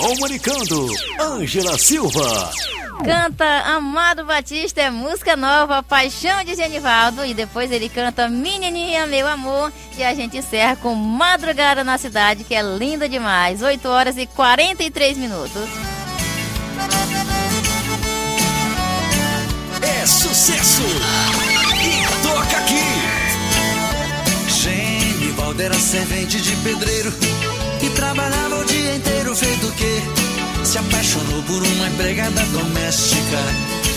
S2: Comunicando, Ângela Silva.
S5: Canta Amado Batista, é música nova, Paixão de Genivaldo. E depois ele canta Menininha, Meu Amor. E a gente encerra com Madrugada na Cidade, que é linda demais. 8 horas e 43 minutos.
S2: É sucesso! E toca aqui!
S3: Genivaldo era servente de pedreiro e trabalhava o dia inteiro feito que se apaixonou por uma empregada doméstica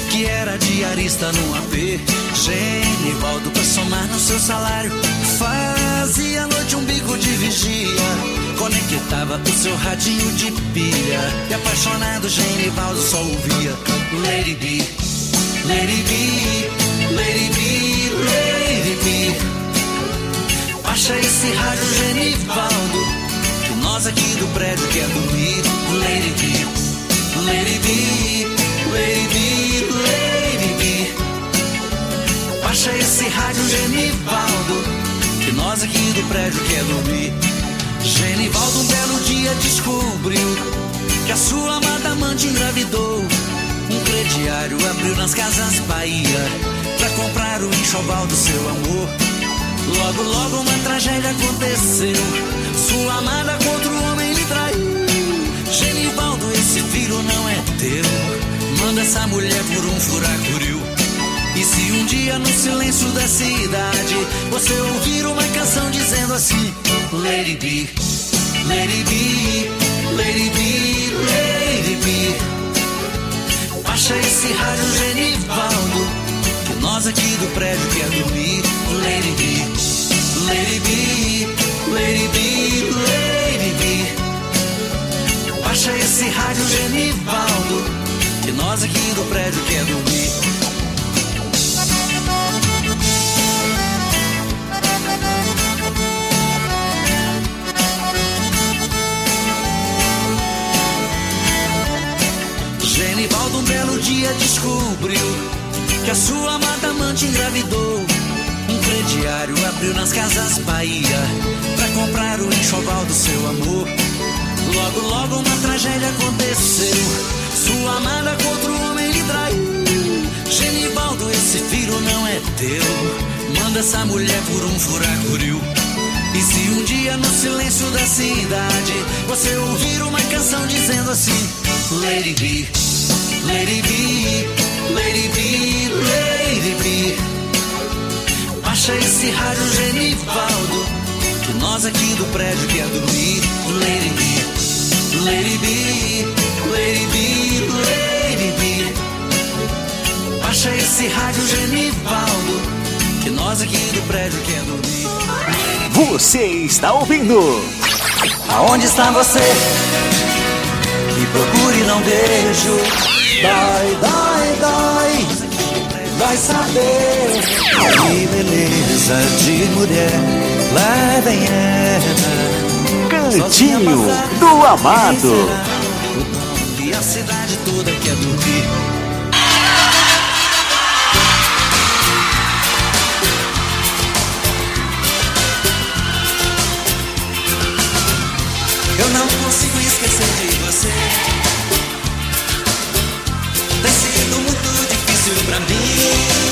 S3: que era diarista no AP. Genivaldo, pra somar no seu salário, fazia à noite um bico de vigia. Conectava o seu radinho de pilha. E apaixonado, Genivaldo só ouvia Lady B, Lady B, Lady B, Lady B. Baixa esse rádio, Genivaldo nós aqui do prédio quer dormir. Lady B, Lady B, Lady B, Lady B. Baixa esse rádio Genivaldo, que nós aqui do prédio quer dormir. Genivaldo um belo dia descobriu que a sua amada amante engravidou. Um crediário abriu nas casas Bahia pra comprar o enxoval do seu amor. Logo, logo uma tragédia aconteceu. Dia no silêncio da cidade você ouvir uma canção dizendo assim: Lady B, Lady B, Lady B, Lady B. Baixa esse rádio Genivaldo, que nós aqui do prédio quer dormir. Lady B, Lady B, Lady B, Lady B. Baixa esse rádio Genivaldo, que nós aqui do prédio quer dormir. Belo dia descobriu que a sua amada amante engravidou. Um crediário abriu nas casas Bahia pra comprar o enxoval do seu amor. Logo, logo uma tragédia aconteceu. Sua amada contra o homem lhe traiu. Genivaldo, esse filho não é teu. Manda essa mulher por um furacuril. E se um dia no silêncio da cidade você ouvir uma canção dizendo assim: Lady B, Lady B, Lady B, Lady B. Baixa esse rádio Genivaldo, que nós aqui do prédio quer dormir. Lady B, Lady B, Lady B, Lady B. Baixa esse rádio Genivaldo, que nós aqui do prédio quer dormir.
S15: Você está ouvindo?
S3: Aonde está você? Me procure não vejo. Dói, dói, dói. Vai saber. Que beleza de mulher. Levem ela.
S15: Cantinho do Amado.
S3: E a cidade toda quer dormir. Eu não consigo esquecer de você. Sido muito difícil pra mim.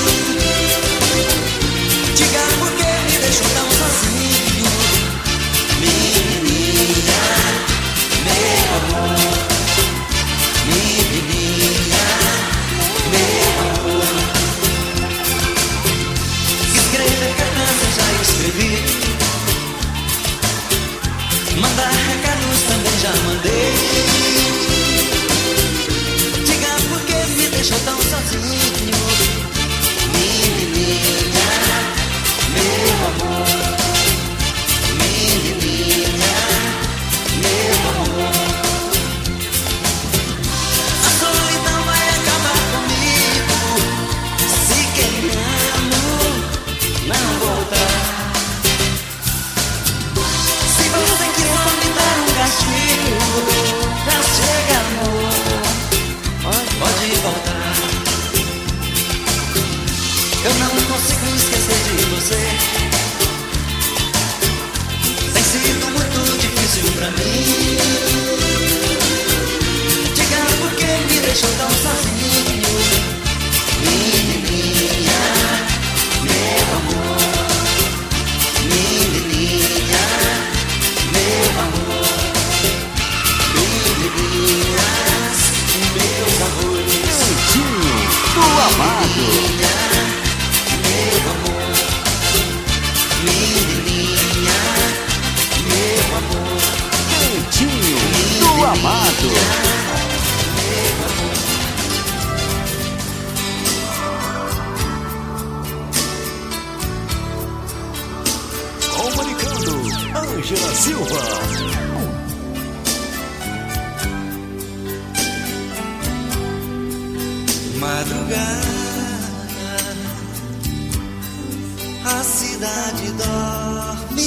S3: Cidade dorme.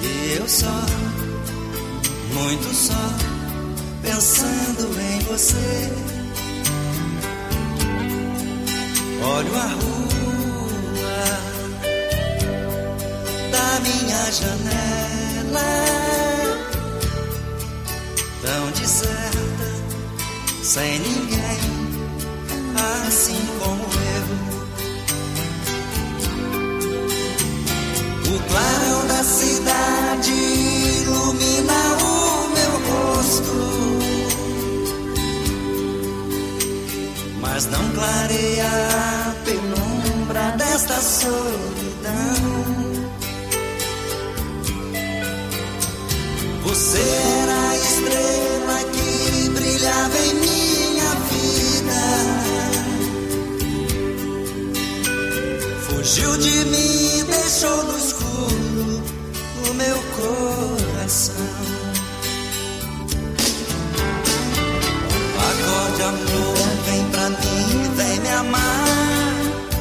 S3: E eu só, muito só, pensando em você. Olho a rua da minha janela, tão deserta, sem ninguém, assim como clarão da cidade ilumina o meu rosto, mas não clareia a penumbra desta solidão. Você era a estrela que brilhava em minha vida. Fugiu de mim, deixou no escuro o meu coração. Acorde, amor, vem pra mim, vem me amar.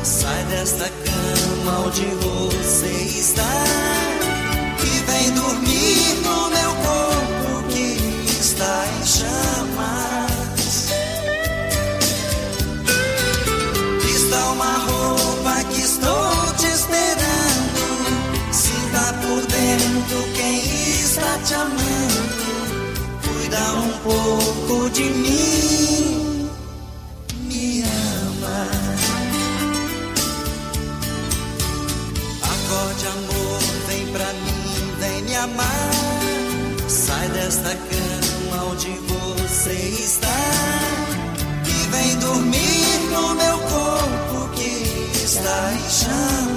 S3: Sai desta cama onde você está. E vem dormir amando. Cuida um pouco de mim. Me ama. Acorde, amor, vem pra mim, vem me amar. Sai desta cama onde você está. E vem dormir no meu corpo que está em chamas.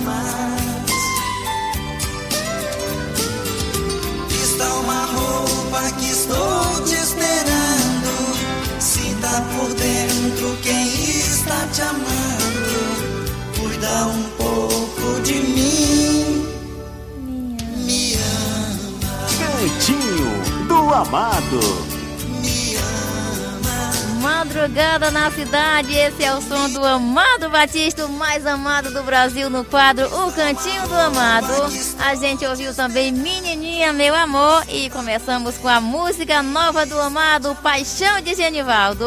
S3: Te amando. Cuida um pouco de mim. Me ama.
S15: Cantinho do Amado.
S5: Madrugada na cidade, esse é o som do Amado Batista, o mais amado do Brasil, no quadro O Cantinho do Amado. A gente ouviu também Menininha, Meu Amor, e começamos com a música nova do Amado, Paixão de Genivaldo.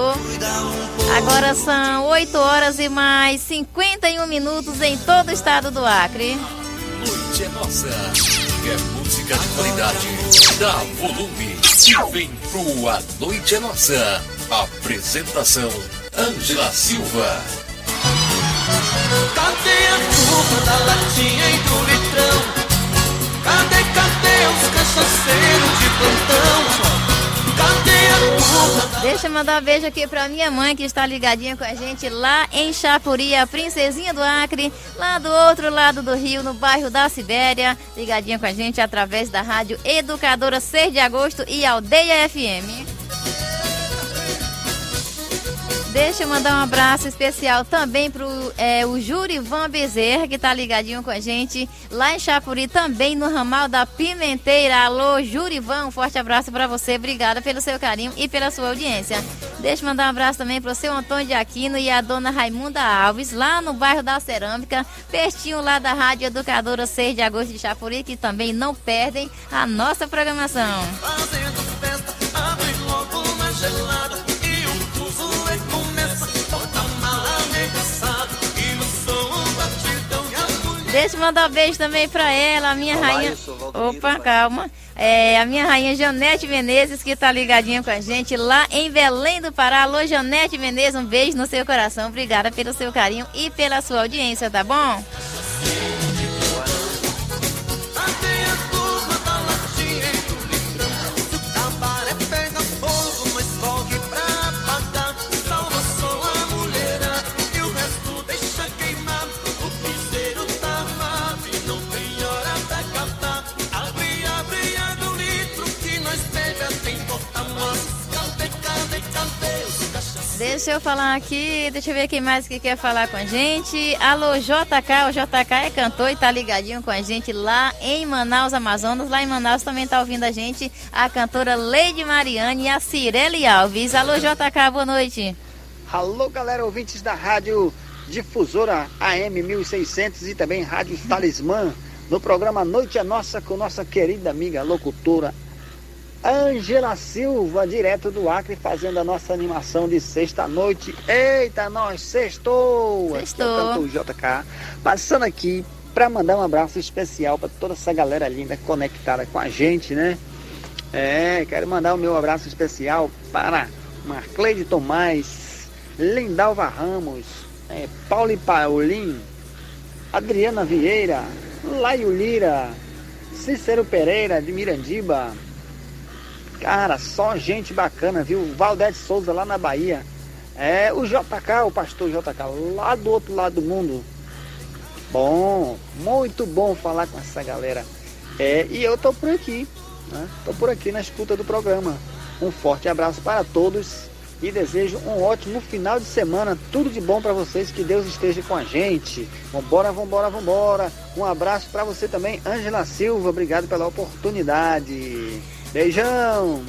S5: Agora são 8 horas e mais 51 minutos em todo o estado do Acre.
S4: Noite é nossa. Quer música de qualidade? Dá volume vem pro A Noite é Nossa. Apresentação: Ângela Silva.
S16: Cadê a turma da latinha e do litrão? Cadê, cadê os cachaceiros de plantão? Cadê a turma da
S5: Deixa eu mandar um beijo aqui pra minha mãe que está ligadinha com a gente lá em Chapuri, a princesinha do Acre, lá do outro lado do rio, no bairro da Sibéria, ligadinha com a gente através da rádio Educadora 6 de Agosto e Aldeia FM. Deixa eu mandar um abraço especial também pro é, o Jurivan Bezerra, que tá ligadinho com a gente lá em Chapuri, também no ramal da Pimenteira. Alô, Jurivan, um forte abraço para você. Obrigada pelo seu carinho e pela sua audiência. Deixa eu mandar um abraço também pro seu Antônio de Aquino e a dona Raimunda Alves, lá no bairro da Cerâmica, pertinho lá da Rádio Educadora 6 de agosto de Chapuri, que também não perdem a nossa programação.
S16: fazendo
S5: Deixa eu mandar um beijo também pra ela, a minha
S17: Olá,
S5: rainha. Opa, calma. É, a minha rainha Janete Menezes, que tá ligadinha com a gente lá em Belém do Pará. Alô, Janete Menezes, um beijo no seu coração. Obrigada pelo seu carinho e pela sua audiência, tá bom?
S16: Deixa
S5: eu falar aqui, deixa eu ver quem mais que quer falar com a gente. Alô, JK, o JK é cantor e tá ligadinho com a gente lá em Manaus, Amazonas. Lá em Manaus também tá ouvindo a gente a cantora Lady Mariane e a Cirele Alves. Alô, JK, boa noite.
S18: Alô, galera, ouvintes da Rádio Difusora AM 1600 e também Rádio Talismã, no programa Noite é Nossa com nossa querida amiga locutora Angela Silva, direto do Acre, fazendo a nossa animação de sexta-noite. Eita, nós, sextou!
S5: Sextou.
S18: Aqui é o JK, passando aqui para mandar um abraço especial para toda essa galera linda conectada com a gente, né? É, quero mandar o meu abraço especial para Marcleide Tomás, Lindalva Ramos, é, Paulo e Paulinho, Adriana Vieira, Laio Lira, Cícero Pereira de Mirandiba. Cara, só gente bacana, viu? Valdete Souza lá na Bahia. É, o JK, o pastor JK, lá do outro lado do mundo. Bom, muito bom falar com essa galera. É, e eu tô por aqui, né? Tô por aqui na escuta do programa. Um forte abraço para todos e desejo um ótimo final de semana. Tudo de bom para vocês, que Deus esteja com a gente. Vambora, vambora, vambora. Um abraço para você também, Ângela Silva. Obrigado pela oportunidade. Beijão!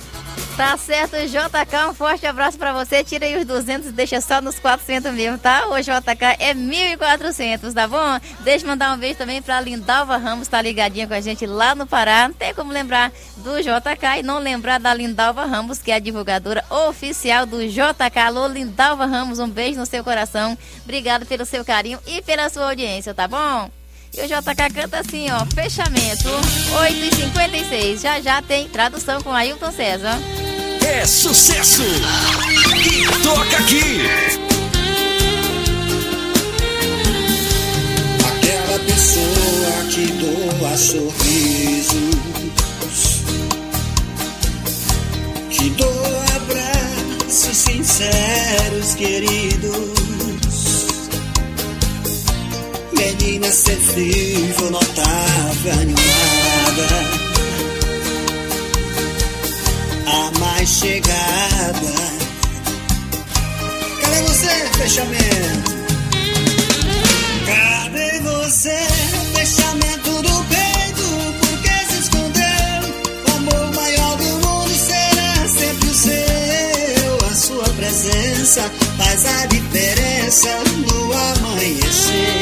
S5: Tá certo, JK, um forte abraço pra você. Tira aí os 200 e deixa só nos 400 mesmo, tá? O JK é 1.400, tá bom? Deixa eu mandar um beijo também pra Lindalva Ramos, tá ligadinha com a gente lá no Pará. Não tem como lembrar do JK e não lembrar da Lindalva Ramos, que é a divulgadora oficial do JK. Alô, Lindalva Ramos, um beijo no seu coração. Obrigado pelo seu carinho e pela sua audiência, tá bom? E o JK canta assim, ó, fechamento, 8h56. Já já tem tradução com Ailton César.
S15: É sucesso! E toca aqui!
S19: Sensível, notável, animada a mais chegada. Cadê você, fechamento? Cadê você, fechamento do peito? Por que se escondeu? O amor maior do mundo será sempre o seu. A sua presença faz a diferença no amanhecer.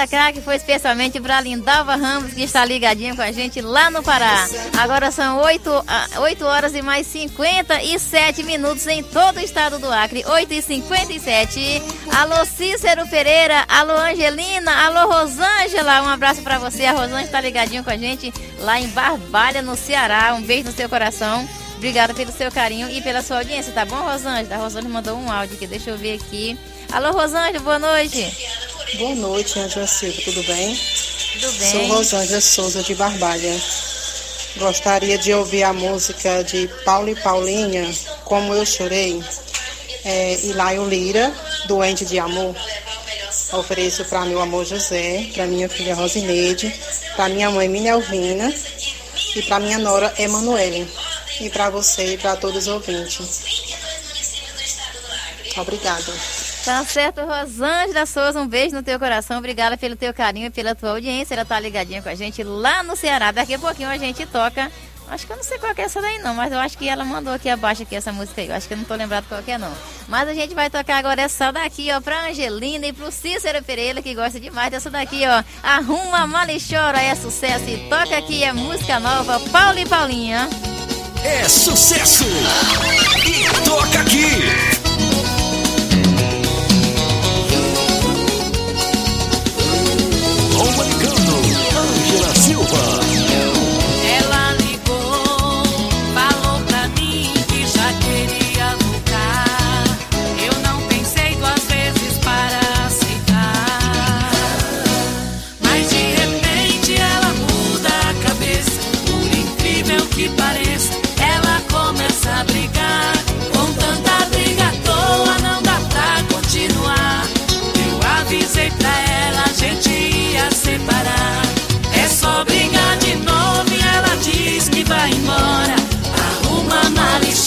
S5: Do JK, que foi especialmente para Lindalva Ramos, que está ligadinho com a gente lá no Pará. Agora são 8, ah, 8 horas e mais 57 minutos em todo o estado do Acre. 8 e 57 Alô Cícero Pereira, alô Angelina, alô Rosângela. Um abraço para você. A Rosângela está ligadinho com a gente lá em Barbalha, no Ceará. Um beijo no seu coração. Obrigada pelo seu carinho e pela sua audiência, tá bom, Rosângela? A Rosângela mandou um áudio aqui, deixa eu ver aqui. Alô, Rosângela, boa noite.
S20: Boa noite, Angela Silva, tudo bem?
S5: Tudo bem?
S20: Sou Rosângela Souza de Barbalha. Gostaria de ouvir a música de Paulo e Paulinha, Como Eu Chorei, é, e Laio Lira, Doente de Amor. Ofereço para meu amor José, para minha filha Rosineide, para minha mãe Minelvina e para minha nora Emanuele. E para você e para todos os ouvintes. Obrigada.
S5: Tá certo, Rosângela Souza, um beijo no teu coração. Obrigada pelo teu carinho e pela tua audiência. Ela tá ligadinha com a gente lá no Ceará. Daqui a pouquinho a gente toca. Acho que eu não sei qual é essa daí não, mas eu acho que ela mandou aqui abaixo aqui essa música aí. Eu acho que eu não tô lembrado qual é não. Mas a gente vai tocar agora essa daqui, ó, pra Angelina e pro Cícero Pereira, que gosta demais dessa daqui, ó. Arruma, mala e chora, é sucesso. E toca aqui, é música nova, Paulo e Paulinha.
S15: É sucesso! E toca aqui!
S2: Silva.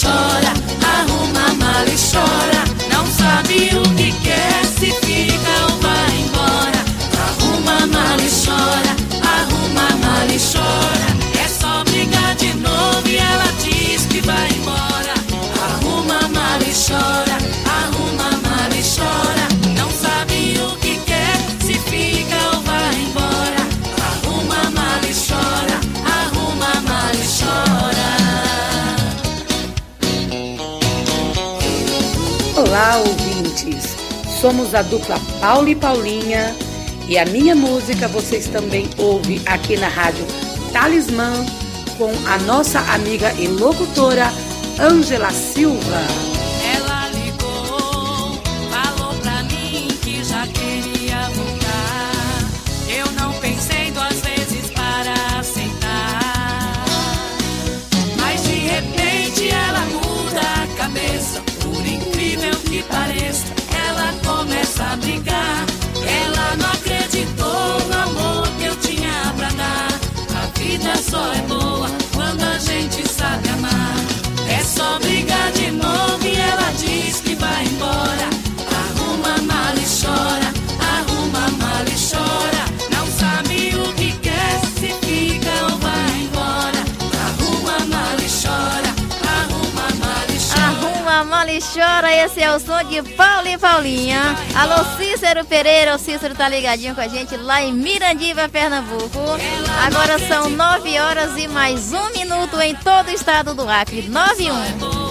S21: Chora, arruma a mala e chora. Não sabe o que quer, se fica ou vai embora. Arruma a mala e chora, arruma a mala e chora. É só brigar de novo e ela diz que vai embora. Arruma a mala e chora,
S22: Olá, ouvintes. Somos a dupla Paulo e Paulinha e a minha música vocês também ouvem aqui na rádio Talismã com a nossa amiga e locutora Ângela Silva.
S21: Começa a brigar. Ela não acreditou no amor que eu tinha pra dar. A vida só é boa chora,
S5: esse é o som de Paulo e Paulinha. Alô, Cícero Pereira, o Cícero tá ligadinho com a gente lá em Mirandiba, Pernambuco. Agora são 9 horas e mais um minuto em todo o estado do Acre. 9 e 1.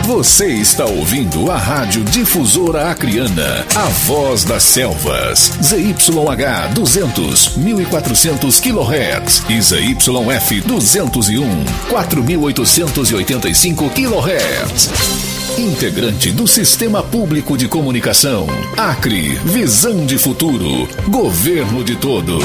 S2: Você está ouvindo a Rádio Difusora Acriana, a voz das selvas. ZYH 200, 1400 kHz e ZYF 201, 4885 kHz. Integrante do Sistema Público de Comunicação. Acre, visão de futuro. Governo de todos.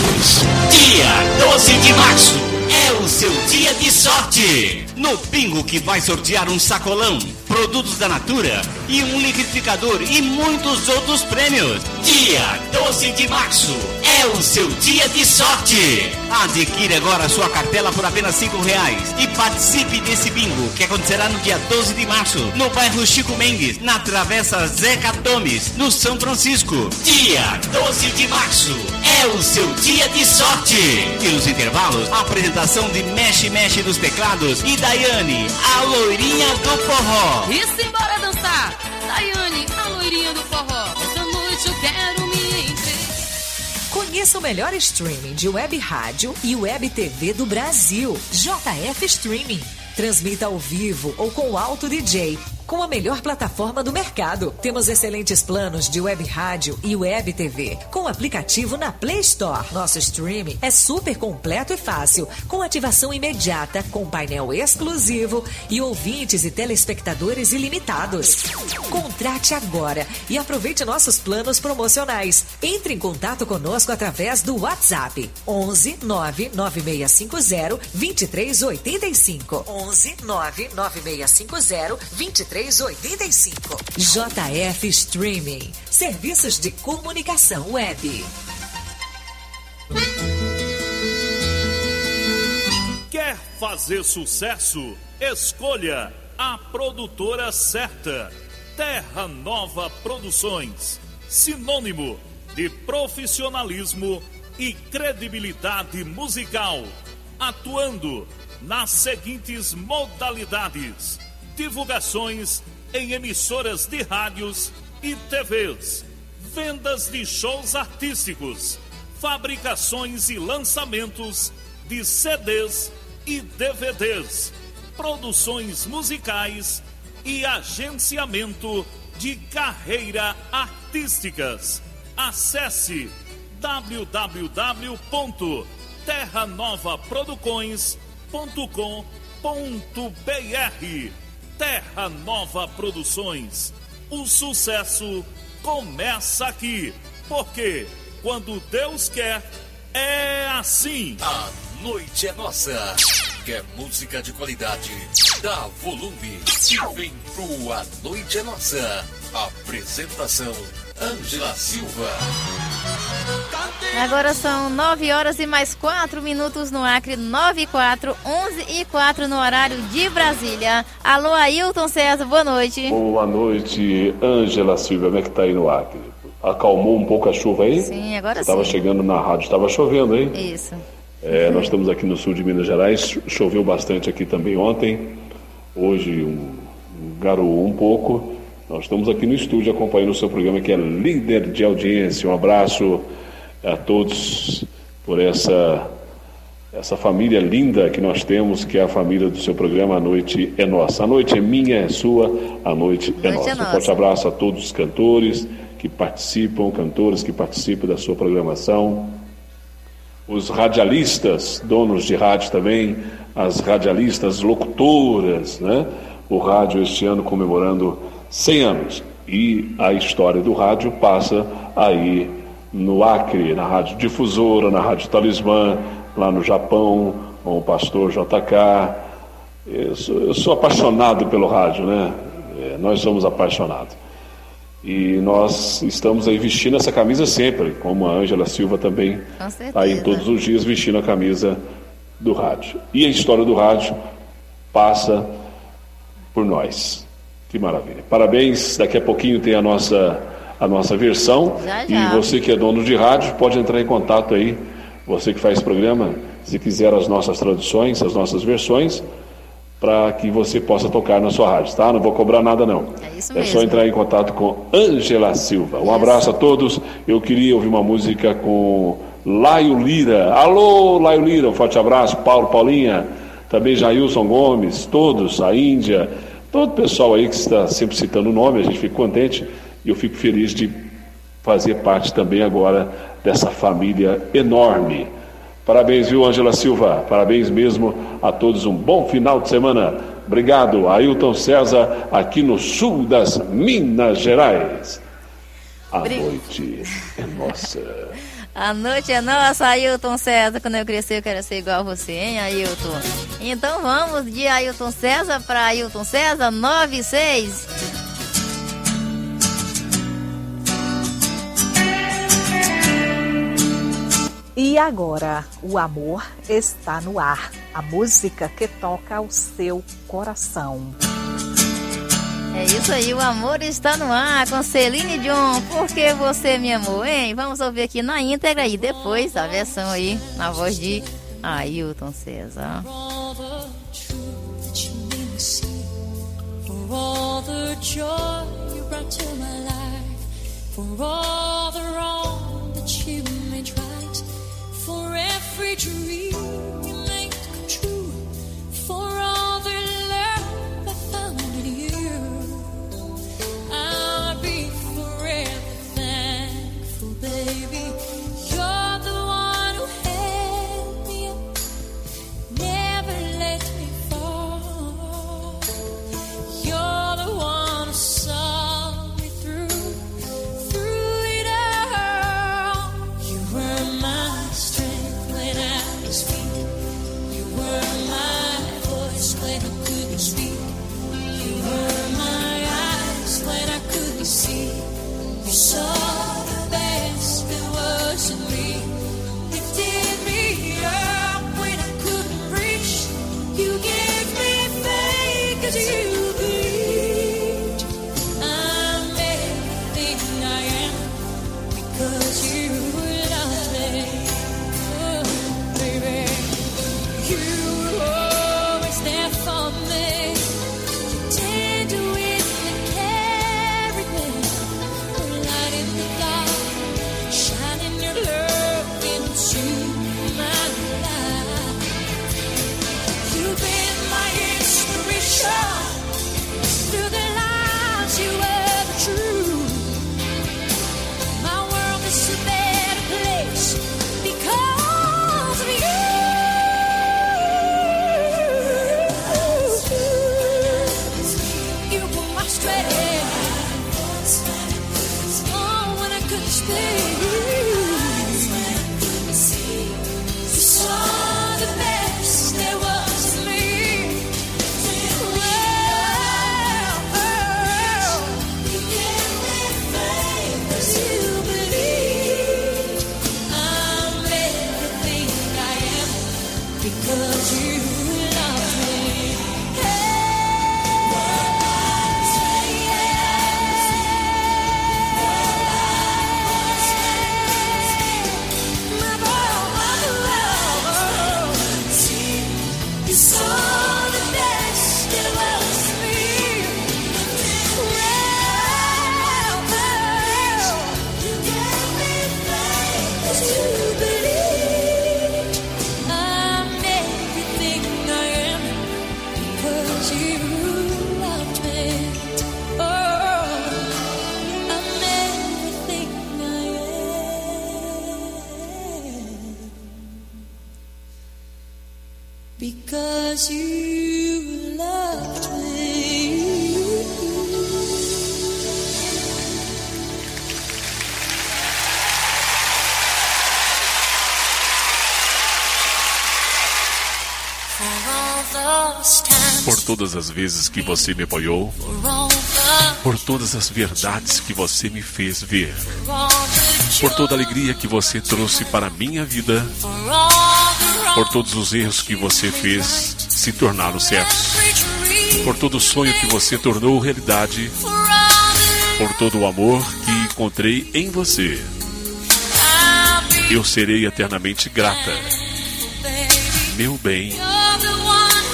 S23: Dia 12 de março é o seu dia de sorte. No bingo que vai sortear um sacolão, produtos da Natura e um liquidificador e muitos outros prêmios. Dia 12 de março é o seu dia de sorte. Adquire agora a sua cartela por apenas cinco reais e participe desse bingo que acontecerá no dia 12 de março no bairro Chico Mendes, na Travessa Zeca Tomes, no São Francisco. Dia 12 de março é o seu dia de sorte. E nos intervalos, a apresentação de Mexe Mexe dos teclados e Daiane, a loirinha do forró.
S24: E simbora dançar! Daiane, a loirinha do forró. Essa noite eu quero me encher.
S25: Conheça o melhor streaming de web rádio e web TV do Brasil. JF Streaming. Transmita ao vivo ou com alto DJ. Com a melhor plataforma do mercado. Temos excelentes planos de web rádio e web TV. Com aplicativo na Play Store. Nosso streaming é super completo e fácil. Com ativação imediata, com painel exclusivo e ouvintes e telespectadores ilimitados. Contrate agora e aproveite nossos planos promocionais. Entre em contato conosco através do WhatsApp 11 99650 2385. 11 99650 2385. JF Streaming. Serviços de comunicação web.
S1: Quer fazer sucesso? Escolha a produtora certa. Terra Nova Produções. Sinônimo de profissionalismo e credibilidade musical. Atuando nas seguintes modalidades: divulgações em emissoras de rádios e TVs, vendas de shows artísticos, fabricações e lançamentos de CDs e DVDs, produções musicais e agenciamento de carreira artísticas. Acesse www.terranovaproducões.com.br Terra Nova Produções. O sucesso começa aqui, porque quando Deus quer, é assim.
S4: A noite é nossa. Quer música de qualidade? Dá volume e vem pro A Noite é Nossa. Apresentação Ângela Silva.
S5: Agora são 9 horas e mais 4 minutos no Acre, 9 e 4, 11 e 4 no horário de Brasília. Alô, Ailton César, boa noite.
S26: Boa noite, Ângela Silva, como é que tá aí no Acre? Acalmou um pouco a chuva aí?
S5: Sim, agora
S26: Estava
S5: sim.
S26: chegando na rádio, estava chovendo, hein?
S5: Isso.
S26: É, nós estamos aqui no sul de Minas Gerais, choveu bastante aqui também ontem, hoje um, um garoou um pouco. Nós estamos aqui no estúdio acompanhando o seu programa que é líder de audiência. Um abraço a todos por essa essa família linda que nós temos, que é a família do seu programa A Noite é Nossa. A noite é minha, é sua, a noite é
S5: Noite
S26: nossa.
S5: é
S26: Um forte
S5: nossa.
S26: abraço a todos os cantores que participam, cantores que participam da sua programação os radialistas, donos de rádio também, as radialistas locutoras, né? O rádio este ano comemorando 100 anos. E a história do rádio passa aí no Acre, na Rádio Difusora, na Rádio Talismã, lá no Japão, com o pastor JK. Eu sou, eu sou apaixonado pelo rádio, né? É, nós somos apaixonados. E nós estamos aí vestindo essa camisa sempre, como a Ângela Silva também está aí todos os dias vestindo a camisa do rádio. E a história do rádio passa por nós. Que maravilha. Parabéns, daqui a pouquinho tem a nossa, a nossa versão.
S5: Já,
S26: E
S5: já.
S26: você que é dono de rádio pode entrar em contato aí, você que faz programa, se quiser as nossas traduções, as nossas versões, para que você possa tocar na sua rádio, tá? Não vou cobrar nada não.
S5: É isso
S26: É só
S5: mesmo.
S26: entrar em contato com Ângela Silva. Um abraço a todos. Eu queria ouvir uma música com Laio Lira. Alô, Laio Lira, um forte abraço. Paulo, Paulinha, também Jailson Gomes, todos, a Índia, todo o pessoal aí que está sempre citando o nome, a gente fica contente e eu fico feliz de fazer parte também agora dessa família enorme. Parabéns, viu, Ângela Silva? Parabéns mesmo a todos. Um bom final de semana. Obrigado, Ailton César, aqui no sul das Minas Gerais. A noite é nossa.
S5: A noite é nossa, Ailton César. Quando eu crescer, eu quero ser igual a você, hein, Ailton? Então vamos de Ailton César para Ailton César 96.
S25: E agora, o amor está no ar. A música que toca o seu coração.
S5: É isso aí, o amor está no ar com Celine Dion. Por que você me amou, hein? Vamos ouvir aqui na íntegra e depois a versão aí na voz de Ailton César.
S27: All the truth that you made me see, for all the joy you brought to my life, for all the wrong that you made right, for every dream the
S26: as vezes que você me apoiou, por todas as verdades que você me fez ver, por toda a alegria que você trouxe para a minha vida, por todos os erros que você fez se tornaram certos, por todo o sonho que você tornou realidade, por todo o amor que encontrei em você. Eu serei eternamente grata. Meu bem,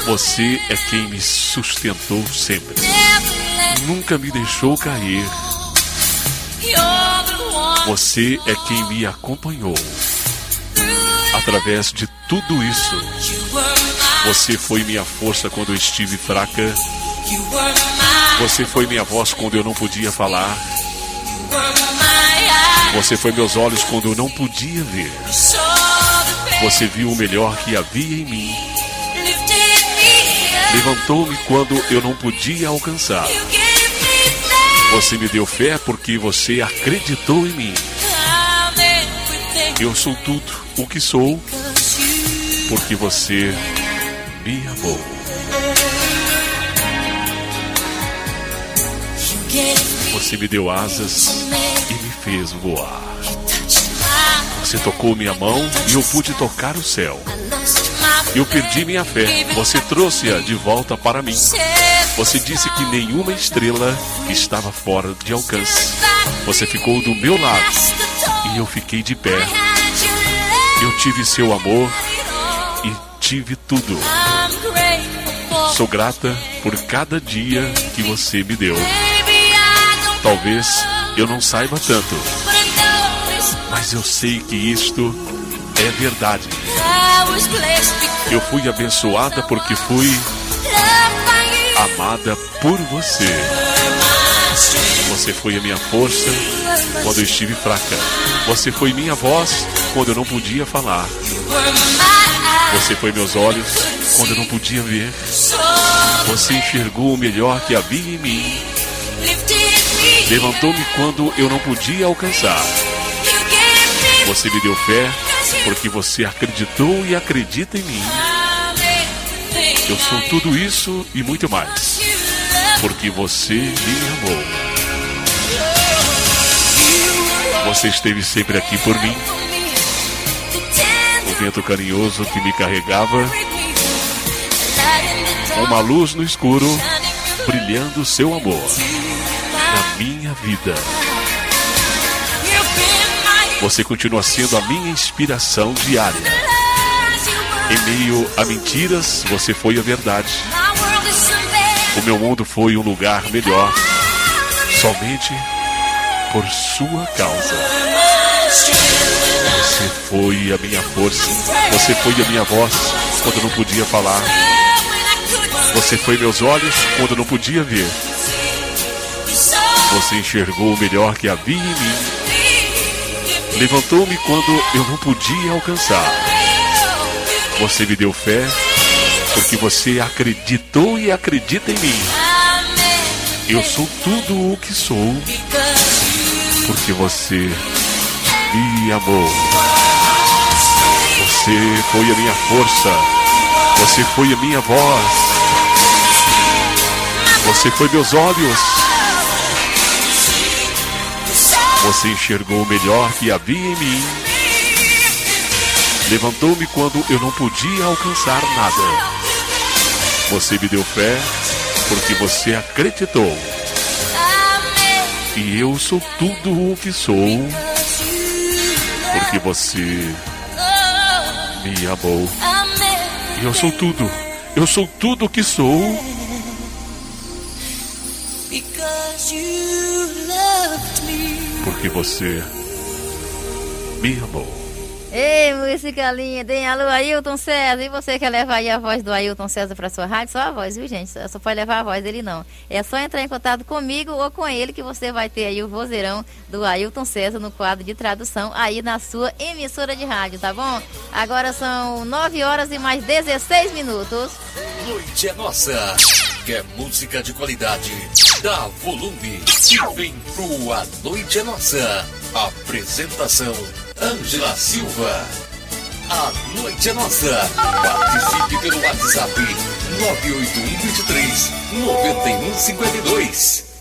S26: você é quem me sustentou sempre. Nunca me deixou cair. Você é quem me acompanhou. Através de tudo isso, você foi minha força quando eu estive fraca. Você foi minha voz quando eu não podia falar. Você foi meus olhos quando eu não podia ver. Você viu o melhor que havia em mim. Levantou-me quando eu não podia alcançar. Você me deu fé porque você acreditou em mim. Eu sou tudo o que sou porque você me amou. Você me deu asas e me fez voar. Você tocou minha mão e eu pude tocar o céu. Eu perdi minha fé. Você trouxe-a de volta para mim. Você disse que nenhuma estrela estava fora de alcance. Você ficou do meu lado e eu fiquei de pé. Eu tive seu amor e tive tudo. Sou grata por cada dia que você me deu. Talvez eu não saiba tanto, mas eu sei que isto é verdade. Eu fui abençoada porque fui amada por você. Você foi a minha força quando eu estive fraca. Você foi minha voz quando eu não podia falar. Você foi meus olhos quando eu não podia ver. Você enxergou o melhor que havia em mim. Levantou-me quando eu não podia alcançar. Você me deu fé porque você acreditou e acredita em mim. Eu sou tudo isso e muito mais. Porque você me amou. Você esteve sempre aqui por mim. O vento carinhoso que me carregava. Uma luz no escuro, brilhando seu amor na minha vida. Você continua sendo a minha inspiração diária. Em meio a mentiras, você foi a verdade. O meu mundo foi um lugar melhor somente por sua causa. Você foi a minha força. Você foi a minha voz quando não podia falar. Você foi meus olhos quando não podia ver. Você enxergou o melhor que havia em mim.
S3: Me.
S26: Levantou-me quando eu não podia alcançar. Você me deu fé porque você acreditou e acredita em mim. Eu sou tudo o que sou porque você me amou. Você foi a minha força. Você foi a minha voz. Você foi meus olhos. Você enxergou o melhor que havia em mim. Levantou-me quando eu não podia alcançar nada. Você me deu fé porque você acreditou. E eu sou tudo o que sou porque você me amou. E eu sou tudo. Eu sou tudo o que sou. Porque você me amou.
S5: Ei, música linda, hein? Alô, Ailton César. E você quer levar aí a voz do Ailton César para sua rádio? Só a voz, viu, gente? Só pode levar a voz dele, não. É só entrar em contato comigo ou com ele que você vai ter aí o vozeirão do Ailton César no quadro de tradução aí na sua emissora de rádio, tá bom? Agora são 9 horas e mais 16 minutos.
S4: Noite é nossa. Quer música de qualidade? Dá volume e vem pro A Noite é Nossa. Apresentação Ângela Silva. A noite é nossa. Participe pelo WhatsApp 981 23 9152.